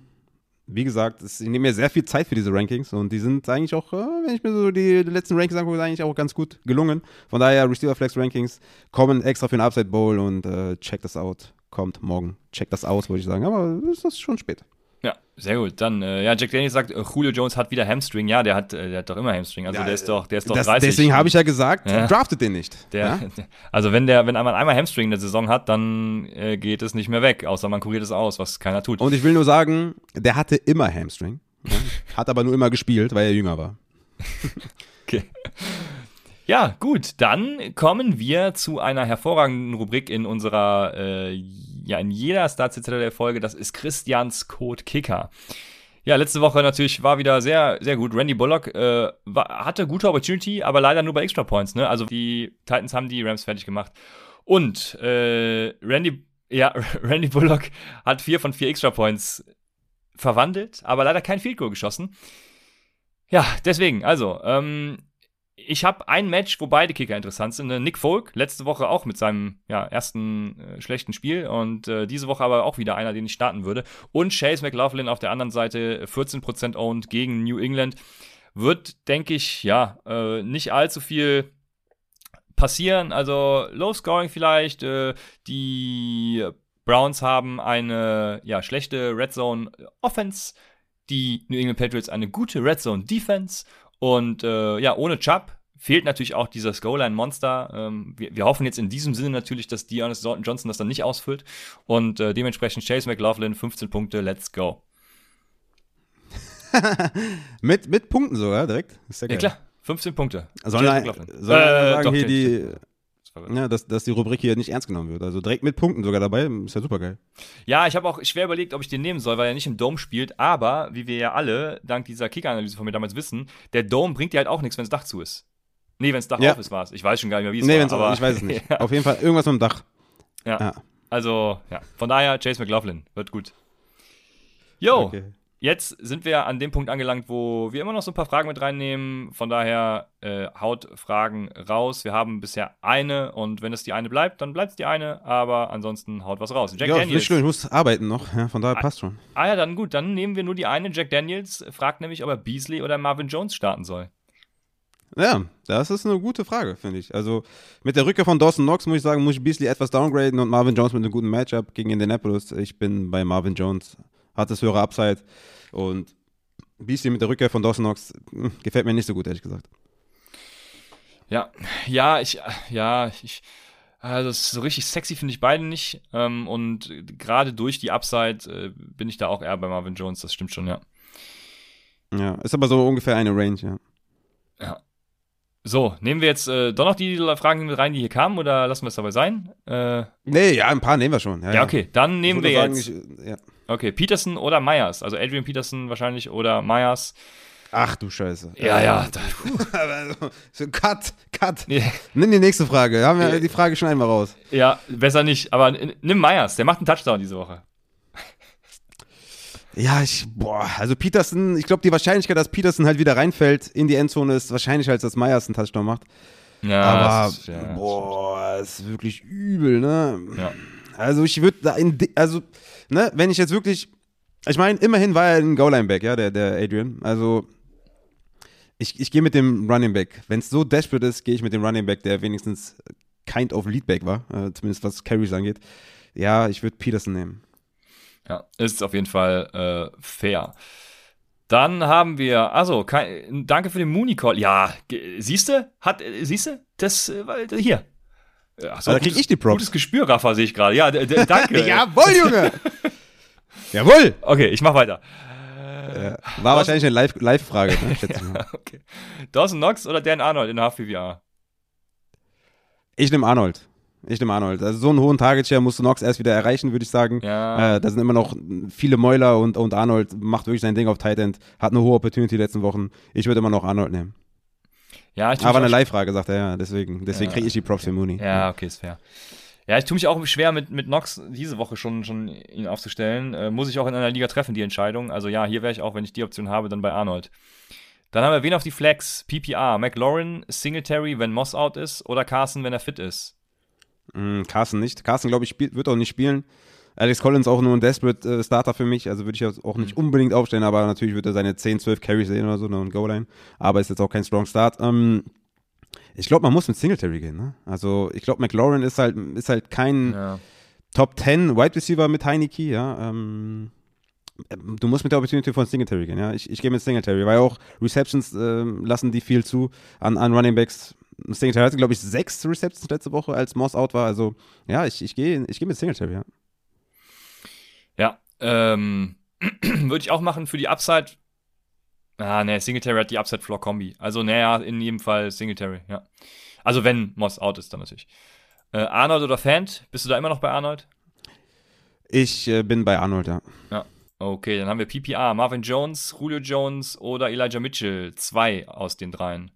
B: Wie gesagt, es, ich nehme mir sehr viel Zeit für diese Rankings und die sind eigentlich auch, äh, wenn ich mir so die, letzten Rankings angucke, eigentlich auch ganz gut gelungen. Von daher, Receiver Flex Rankings kommen extra für den Upside Bowl und äh, check das out. Kommt morgen. Check das aus, würde ich sagen. Aber ist das schon spät.
A: Ja, sehr gut. Dann, äh, ja, Jack Daniels sagt, äh, Julio Jones hat wieder Hamstring. Ja, der hat, äh, der hat doch immer Hamstring. Also
B: Ja,
A: der ist doch, der ist doch
B: Das,
A: 30.
B: deswegen habe ich ja gesagt,
A: Ja.
B: draftet den nicht.
A: Der,
B: ja? [laughs]
A: Also wenn der, wenn man einmal Hamstring in der Saison hat, dann äh, geht es nicht mehr weg, außer man kuriert es aus, was keiner tut.
B: Und ich will nur sagen, der hatte immer Hamstring. Hat aber nur immer gespielt, weil er jünger war. [laughs]
A: Okay. Ja, gut, dann kommen wir zu einer hervorragenden Rubrik in unserer, äh, ja, in jeder Star Citadel Folge. Das ist Christians Code Kicker. Ja, letzte Woche natürlich war wieder sehr, sehr gut. Randy Bullock äh, war, hatte gute Opportunity, aber leider nur bei Extra Points. Ne? Also die Titans haben die Rams fertig gemacht. Und äh, Randy, ja, [laughs] Randy Bullock hat vier von vier Extra Points verwandelt, aber leider kein Field Goal geschossen. Ja, deswegen, also, ähm, ich habe ein Match, wo beide Kicker interessant sind. Ne? Nick Folk, letzte Woche auch mit seinem ja, ersten äh, schlechten Spiel und äh, diese Woche aber auch wieder einer, den ich starten würde. Und Chase McLaughlin auf der anderen Seite 14% owned gegen New England. Wird, denke ich, ja, äh, nicht allzu viel passieren. Also Low Scoring vielleicht. Äh, die Browns haben eine ja, schlechte Red Zone Offense. Die New England Patriots eine gute Red Zone Defense. Und äh, ja, ohne Chubb fehlt natürlich auch dieser Goal-Line-Monster. Ähm, wir, wir, hoffen jetzt in diesem Sinne natürlich, dass Deonis Johnson das dann nicht ausfüllt. Und äh, dementsprechend Chase McLaughlin, 15 Punkte, let's go. [laughs]
B: mit, mit Punkten sogar direkt?
A: Ja, ja, klar, 15 Punkte.
B: Soll er äh, sagen, doch, hier die, ja, dass, dass die Rubrik hier nicht ernst genommen wird. Also direkt mit Punkten sogar dabei, ist ja super geil.
A: Ja, ich habe auch schwer überlegt, ob ich den nehmen soll, weil er nicht im Dome spielt. Aber, wie wir ja alle dank dieser Kicker-Analyse von mir damals wissen, der Dome bringt dir halt auch nichts, wenn das Dach zu ist. Nee, wenn das Dach ja. auf ist, war es. Ich weiß schon gar nicht mehr, wie es nee, war.
B: Nee, ich weiß es nicht. [laughs] ja. Auf jeden Fall irgendwas mit dem Dach.
A: Ja. ja. Also, ja. Von daher, Chase McLaughlin. Wird gut. Yo. Okay. Jetzt sind wir an dem Punkt angelangt, wo wir immer noch so ein paar Fragen mit reinnehmen. Von daher äh, haut Fragen raus. Wir haben bisher eine und wenn es die eine bleibt, dann bleibt es die eine. Aber ansonsten haut was raus.
B: Jack ja, Daniels. Schlimm, ich muss arbeiten noch. Ja, von daher ah, passt schon.
A: Ah ja, dann gut. Dann nehmen wir nur die eine. Jack Daniels fragt nämlich, ob er Beasley oder Marvin Jones starten soll.
B: Ja, das ist eine gute Frage, finde ich. Also mit der Rückkehr von Dawson Knox muss ich sagen, muss ich Beasley etwas downgraden und Marvin Jones mit einem guten Matchup gegen Indianapolis. Ich bin bei Marvin Jones. Hat das höhere Upside. Und Beastie mit der Rückkehr von Dawson Knox hm, gefällt mir nicht so gut, ehrlich gesagt.
A: Ja, ja, ich, ja, ich, also so richtig sexy finde ich beide nicht. Ähm, und gerade durch die Upside äh, bin ich da auch eher bei Marvin Jones, das stimmt schon, ja.
B: Ja, ist aber so ungefähr eine Range, ja.
A: Ja. So, nehmen wir jetzt äh, doch noch die Fragen mit rein, die hier kamen, oder lassen wir es dabei sein? Äh,
B: nee, ja, ein paar nehmen wir schon.
A: Ja, ja okay, dann nehmen wir sagen, jetzt. Ich, ja. Okay, Peterson oder Myers. Also Adrian Peterson wahrscheinlich oder Myers.
B: Ach du Scheiße.
A: Ja, ja. [laughs]
B: so, cut, cut. Yeah. Nimm die nächste Frage. Wir haben ja die Frage schon einmal raus.
A: Ja, besser nicht. Aber nimm Myers. Der macht einen Touchdown diese Woche.
B: Ja, ich, boah, also Peterson, ich glaube, die Wahrscheinlichkeit, dass Peterson halt wieder reinfällt in die Endzone ist wahrscheinlicher, als dass Myers einen Touchdown macht. Ja, aber, ist, ja, boah, das ist wirklich übel, ne? Ja. Also ich würde da in, also ne, wenn ich jetzt wirklich, ich meine, immerhin war er ein Goal-Line-Back, ja, der, der Adrian. Also, ich, ich gehe mit dem Running Back. Wenn es so desperate ist, gehe ich mit dem Running Back, der wenigstens kind of Leadback war, äh, zumindest was Carries angeht. Ja, ich würde Peterson nehmen.
A: Ja, ist auf jeden Fall äh, fair. Dann haben wir, also, kein, danke für den Mooney Call. Ja, siehst du? Siehst du? Das, äh, hier,
B: Achso, da krieg ich die Props.
A: Gutes Gespür, Rafa, sehe ich gerade. Ja, danke. [laughs]
B: Jawohl, Junge. [laughs] Jawohl.
A: Okay, ich mach weiter.
B: Äh, war Dawson, wahrscheinlich eine Live-Frage, Live ne? [laughs]
A: ja, okay. Dawson Knox oder Dan Arnold in HVVR?
B: Ich nehme Arnold. Ich nehme Arnold. Also so einen hohen Target-Share musst du Knox erst wieder erreichen, würde ich sagen. Ja. Äh, da sind immer noch viele Mäuler und, und Arnold macht wirklich sein Ding auf Tight End. Hat eine hohe Opportunity die letzten Wochen. Ich würde immer noch Arnold nehmen. Ja, ich Aber eine Live-Frage, sagt er, ja. Deswegen, deswegen ja, kriege ich die Props für Mooney.
A: Ja, okay, ist fair. Ja, ich tue mich auch schwer mit, mit Nox diese Woche schon, schon ihn aufzustellen. Äh, muss ich auch in einer Liga treffen, die Entscheidung. Also ja, hier wäre ich auch, wenn ich die Option habe, dann bei Arnold. Dann haben wir wen auf die Flex? PPR. McLaurin, Singletary, wenn Moss out ist oder Carson, wenn er fit ist?
B: Mm, Carson nicht. Carson, glaube ich, wird auch nicht spielen. Alex Collins auch nur ein Desperate äh, Starter für mich, also würde ich auch nicht mhm. unbedingt aufstellen, aber natürlich wird er seine 10, 12 Carries sehen oder so, ne, und Goal-Line. Aber ist jetzt auch kein Strong Start. Ähm, ich glaube, man muss mit Singletary gehen, ne? Also ich glaube, McLaurin ist halt, ist halt kein ja. Top 10 Wide Receiver mit Heineke, ja. Ähm, du musst mit der Opportunity von Singletary gehen, ja. Ich, ich gehe mit Singletary, weil auch Receptions äh, lassen die viel zu an, an Running Backs. Singletary hatte, glaube ich, sechs Receptions letzte Woche, als Moss out war. Also ja, ich, ich gehe ich geh mit Singletary, ja.
A: Ähm, [clears throat] würde ich auch machen für die Upside. Ah, ne, Singletary hat die Upside-Floor-Kombi. Also, naja, in jedem Fall Singletary, ja. Also, wenn Moss out ist, dann natürlich. Äh, Arnold oder Fant? Bist du da immer noch bei Arnold?
B: Ich äh, bin bei Arnold, ja.
A: Ja. Okay, dann haben wir PPA, Marvin Jones, Julio Jones oder Elijah Mitchell. Zwei aus den dreien.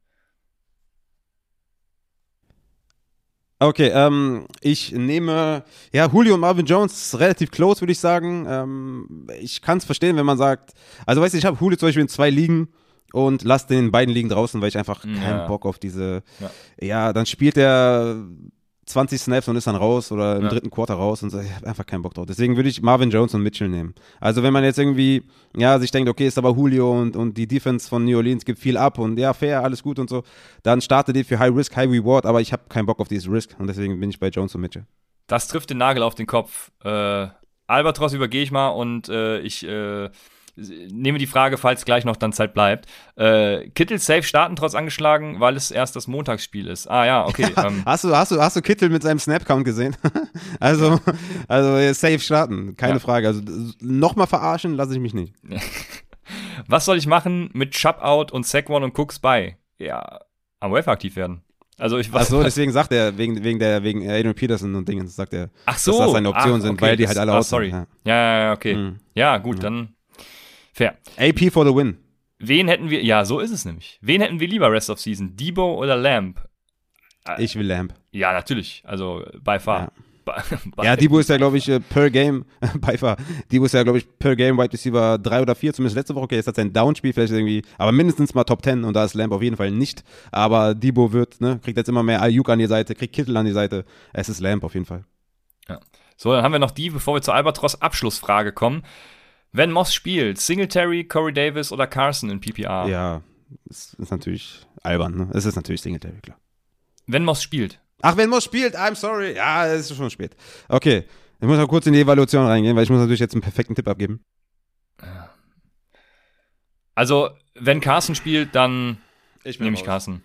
B: Okay, ähm, ich nehme, ja, Julio und Marvin Jones relativ close, würde ich sagen. Ähm, ich kann es verstehen, wenn man sagt, also weißt du, ich habe Julio zum Beispiel in zwei Ligen und lasse den beiden Ligen draußen, weil ich einfach ja. keinen Bock auf diese, ja. ja, dann spielt er 20 Snaps und ist dann raus oder im ja. dritten Quarter raus und so. Ich habe einfach keinen Bock drauf. Deswegen würde ich Marvin Jones und Mitchell nehmen. Also wenn man jetzt irgendwie, ja, sich denkt, okay, ist aber Julio und, und die Defense von New Orleans gibt viel ab und ja, fair, alles gut und so, dann startet die für High Risk, High Reward, aber ich habe keinen Bock auf dieses Risk und deswegen bin ich bei Jones und Mitchell.
A: Das trifft den Nagel auf den Kopf. Äh, Albatros übergehe ich mal und äh, ich äh, nehme die Frage, falls gleich noch dann Zeit bleibt. Äh, Kittel safe starten trotz angeschlagen, weil es erst das Montagsspiel ist. Ah ja, okay. [laughs] Ähm,
B: hast, du, hast, du, hast du Kittel mit seinem Snap-Count gesehen? [laughs] also, also safe starten, keine ja. Frage. Also nochmal verarschen lasse ich mich nicht. [laughs]
A: Was soll ich machen mit Chub-Out und Saquon und Cooks bei? Ja, am Wave aktiv werden. Also ich
B: weiß. Ach so, deswegen sagt er, wegen, wegen der, wegen Adrian Peterson und Dingen, sagt er,
A: Ach so,
B: dass das seine Optionen sind,
A: okay,
B: weil die halt alle
A: ah,
B: aus
A: sorry. Ja. ja, ja, okay. Mhm. Ja, gut, ja. dann fair.
B: AP for the win.
A: Wen hätten wir, ja, so ist es nämlich. Wen hätten wir lieber Rest of Season? Debo oder Lamb?
B: Ich will Lamb.
A: Ja, natürlich. Also by far.
B: Ja. [laughs] ja, Debo ist ja, glaube ich, äh, per Game, [laughs] bei far, Debo ist ja, glaube ich, per Game Wide Receiver 3 oder 4, zumindest letzte Woche. Okay, jetzt hat sein Downspiel vielleicht irgendwie, aber mindestens mal Top 10 und da ist Lamb auf jeden Fall nicht. Aber Debo wird, ne, kriegt jetzt immer mehr Ayuk an die Seite, kriegt Kittel an die Seite. Es ist Lamb auf jeden Fall.
A: Ja. So, dann haben wir noch die, bevor wir zur Albatros Abschlussfrage kommen. Wenn Moss spielt, Singletary, Corey Davis oder Carson in PPR?
B: Ja, das ist natürlich albern, ne? Es ist natürlich Singletary, klar.
A: Wenn Moss spielt.
B: Ach, wenn Moss spielt, I'm sorry. Ja, es ist schon spät. Okay, ich muss mal kurz in die Evaluation reingehen, weil ich muss natürlich jetzt einen perfekten Tipp abgeben.
A: Also, wenn Carsten spielt, dann ich nehme ich Carsten.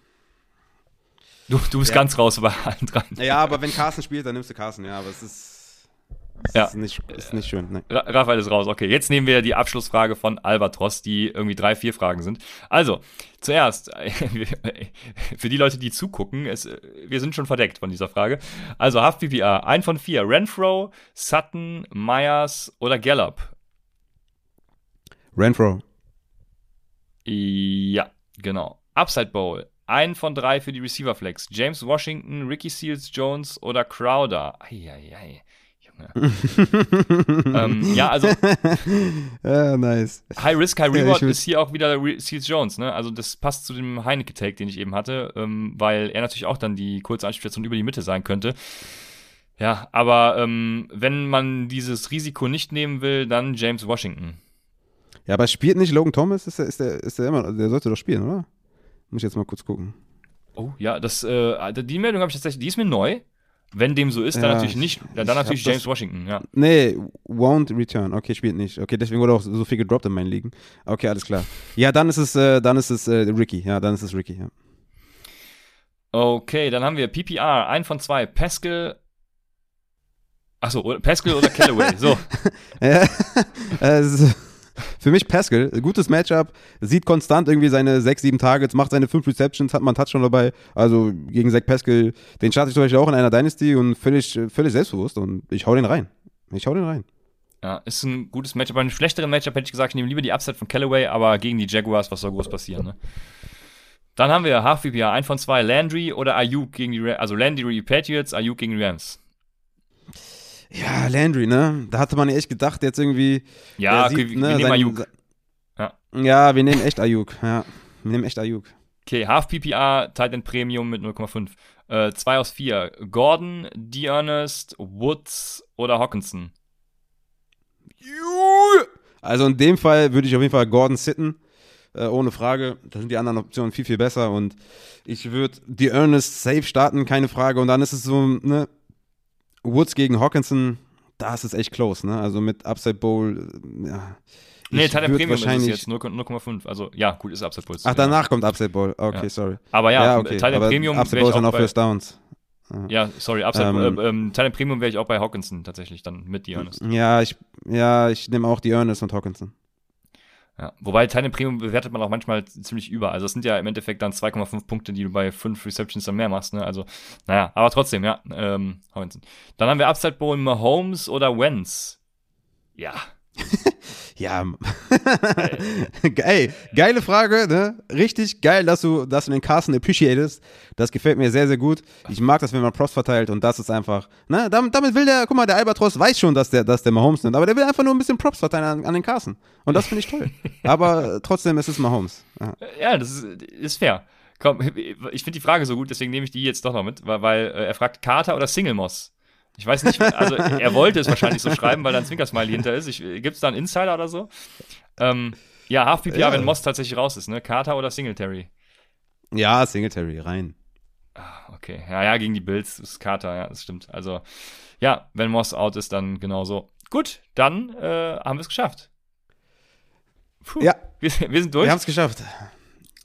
A: Du, du bist ja. ganz raus bei allen [laughs] dran.
B: Ja, aber wenn Carsten spielt, dann nimmst du Carsten, ja, aber es ist
A: ja.
B: Ist nicht, ist nicht schön. Nee.
A: Raphael ist raus. Okay, jetzt nehmen wir die Abschlussfrage von Albatros, die irgendwie drei, vier Fragen sind. Also, zuerst, [laughs] für die Leute, die zugucken, es, wir sind schon verdeckt von dieser Frage. Also, Haft PPA, ein von vier. Renfro, Sutton, Myers oder Gallup?
B: Renfro.
A: Ja, genau. Upside Bowl. Ein von drei für die Receiver Flex. James Washington, Ricky Seals Jones oder Crowder. Eieiei. [laughs] ähm, ja, also.
B: ja, [laughs] nice.
A: High Risk, High Reward ja, ist hier auch wieder Seals Jones, ne? Also, das passt zu dem Heineke-Take, den ich eben hatte, ähm, weil er natürlich auch dann die kurze Anspielstation über die Mitte sein könnte. Ja, aber ähm, wenn man dieses Risiko nicht nehmen will, dann James Washington.
B: Ja, aber spielt nicht Logan Thomas? Ist der, ist der, ist der immer, der sollte doch spielen, oder? Muss ich jetzt mal kurz gucken.
A: Oh, ja, das, äh, die Meldung habe ich tatsächlich, die ist mir neu. Wenn dem so ist, dann ja, natürlich nicht. Ja, dann natürlich James Washington, ja.
B: Nee, won't return. Okay, spielt nicht. Okay, deswegen wurde auch so viel gedroppt in meinen Ligen. Okay, alles klar. Ja, dann ist es, äh, dann ist es äh, Ricky. Ja, dann ist es Ricky, ja.
A: Okay, dann haben wir PPR, ein von zwei. Pascal. Achso, Pascal oder Callaway, so. [laughs]
B: ja, [laughs] also, für mich Pascal, gutes Matchup, sieht konstant irgendwie seine 6, 7 Targets, macht seine 5 Receptions, hat man Touchdown dabei. Also gegen Zach Pascal, den starte ich zum Beispiel auch in einer Dynasty und völlig, völlig selbstbewusst und ich hau den rein. Ich hau den rein.
A: Ja, ist ein gutes Matchup. Bei einem schlechteren Matchup hätte ich gesagt, ich nehme lieber die Upside von Callaway, aber gegen die Jaguars, was soll groß passieren, ne? Dann haben wir Half VPA, ein von zwei, Landry oder Ayuk gegen die, Rams, also Landry Patriots, Ayuk gegen die Rams.
B: Ja, Landry, ne? Da hatte man echt gedacht, jetzt irgendwie.
A: Ja, okay, sieht, ne, wir nehmen Ayuk.
B: Ja. ja, wir nehmen echt Ayuk. Ja, wir nehmen echt Ayuk.
A: Okay, Half PPA, Titan Premium mit 0,5. Äh, zwei aus vier. Gordon, Dearnest, Woods oder Hawkinson?
B: Also in dem Fall würde ich auf jeden Fall Gordon sitten. Äh, ohne Frage. Da sind die anderen Optionen viel, viel besser. Und ich würde die Ernest safe starten, keine Frage. Und dann ist es so, ne, Woods gegen Hawkinson, da ist echt close, ne? Also mit Upside Bowl, äh, ja.
A: Nee, Teil Premium wahrscheinlich ist es jetzt 0,5. Also ja, gut, ist Upside Bowl.
B: Ach, danach ja. kommt Upside Bowl. Okay,
A: ja.
B: sorry.
A: Aber ja, ja okay. Teil Premium.
B: Upside Bowl ist dann auch First Downs.
A: Ja, sorry, Upside ähm, äh, ähm, Teil Premium wäre ich auch bei Hawkinson tatsächlich dann mit die Ernest.
B: Ja, ich, ja, ich nehme auch die Ernest und Hawkinson.
A: Ja, wobei Tiny Premium bewertet man auch manchmal ziemlich über. Also es sind ja im Endeffekt dann 2,5 Punkte, die du bei 5 Receptions dann mehr machst. Ne? Also, naja, aber trotzdem, ja. Ähm, dann haben wir Upside Bowl Mahomes oder Wentz. Ja, [laughs]
B: ja. [laughs] Ey, geile Frage, ne? Richtig geil, dass du, dass du den Carsten appreciatest. Das gefällt mir sehr, sehr gut. Ich mag das, wenn man Props verteilt und das ist einfach, ne? Damit, damit will der, guck mal, der Albatros weiß schon, dass der, dass der Mahomes nimmt, aber der will einfach nur ein bisschen Props verteilen an, an den Carsten. Und das finde ich toll. [laughs] aber trotzdem, es ist Mahomes.
A: Ja, ja das ist, ist fair. Komm, ich finde die Frage so gut, deswegen nehme ich die jetzt doch noch mit, weil, weil äh, er fragt Carter oder Single Moss. Ich weiß nicht, also er wollte es wahrscheinlich so schreiben, weil da ein Zwinkersmiley hinter ist. Gibt es da einen Insider oder so? Ähm, ja, Half PPA, ja. wenn Moss tatsächlich raus ist, ne? Carter oder Singletary?
B: Ja, Singletary, rein.
A: Ah, okay. Ja, ja, gegen die Bills ist Carter, ja, das stimmt. Also, ja, wenn Moss out ist, dann genauso. Gut, dann äh, haben wir es geschafft. Puh,
B: Ja.
A: Wir, wir sind durch.
B: Wir haben es geschafft.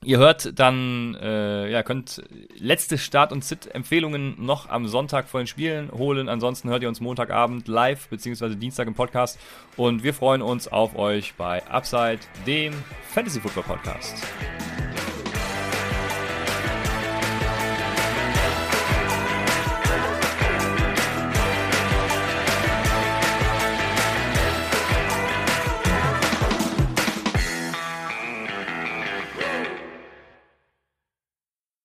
A: Ihr hört dann, äh, ja, könnt letzte Start- und Sit-Empfehlungen noch am Sonntag vor den Spielen holen. Ansonsten hört ihr uns Montagabend live, beziehungsweise Dienstag im Podcast. Und wir freuen uns auf euch bei Upside, dem Fantasy Football Podcast.